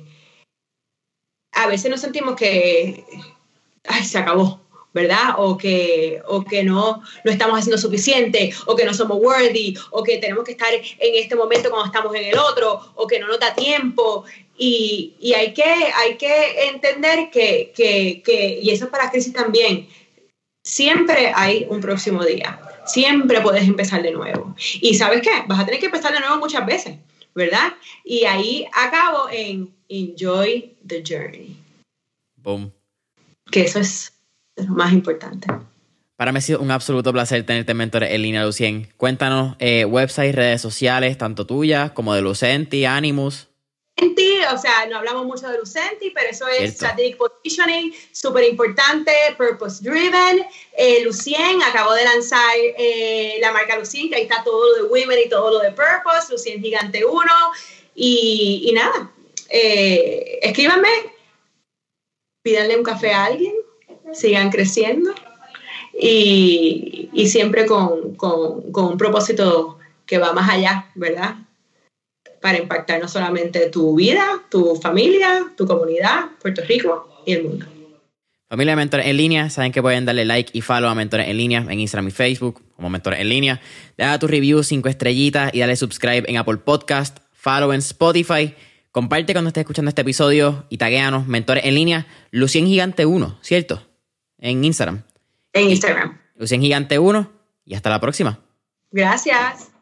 a veces nos sentimos que ay, se acabó, ¿verdad? O que, o que no, no estamos haciendo suficiente, o que no somos worthy, o que tenemos que estar en este momento cuando estamos en el otro, o que no nos da tiempo. Y, y hay, que, hay que entender que, que, que, y eso es para crisis también, siempre hay un próximo día, siempre puedes empezar de nuevo. Y sabes qué, vas a tener que empezar de nuevo muchas veces, ¿verdad? Y ahí acabo en enjoy the journey. Boom. Que eso es lo más importante. Para mí ha sido un absoluto placer tenerte mentores en línea, Lucien. Cuéntanos eh, websites, redes sociales, tanto tuyas como de Lucenti, Animus. Lucenti, o sea, no hablamos mucho de Lucenti, pero eso es Strategic Positioning, súper importante, Purpose Driven. Eh, Lucien acabó de lanzar eh, la marca Lucien, que ahí está todo lo de Women y todo lo de Purpose, Lucien Gigante 1. Y, y nada, eh, escríbanme, pídanle un café a alguien sigan creciendo y, siempre con, un propósito que va más allá, ¿verdad? Para impactar no solamente tu vida, tu familia, tu comunidad, Puerto Rico y el mundo. Familia de Mentores en Línea, saben que pueden darle like y follow a Mentores en Línea en Instagram y Facebook como Mentores en Línea. Deja tu review, cinco estrellitas y dale subscribe en Apple Podcast, follow en Spotify. Comparte cuando estés escuchando este episodio y taguéanos Mentores en Línea, Lucien Gigante 1, ¿cierto? en Instagram. En Instagram. Lucien Gigante 1 y hasta la próxima. Gracias.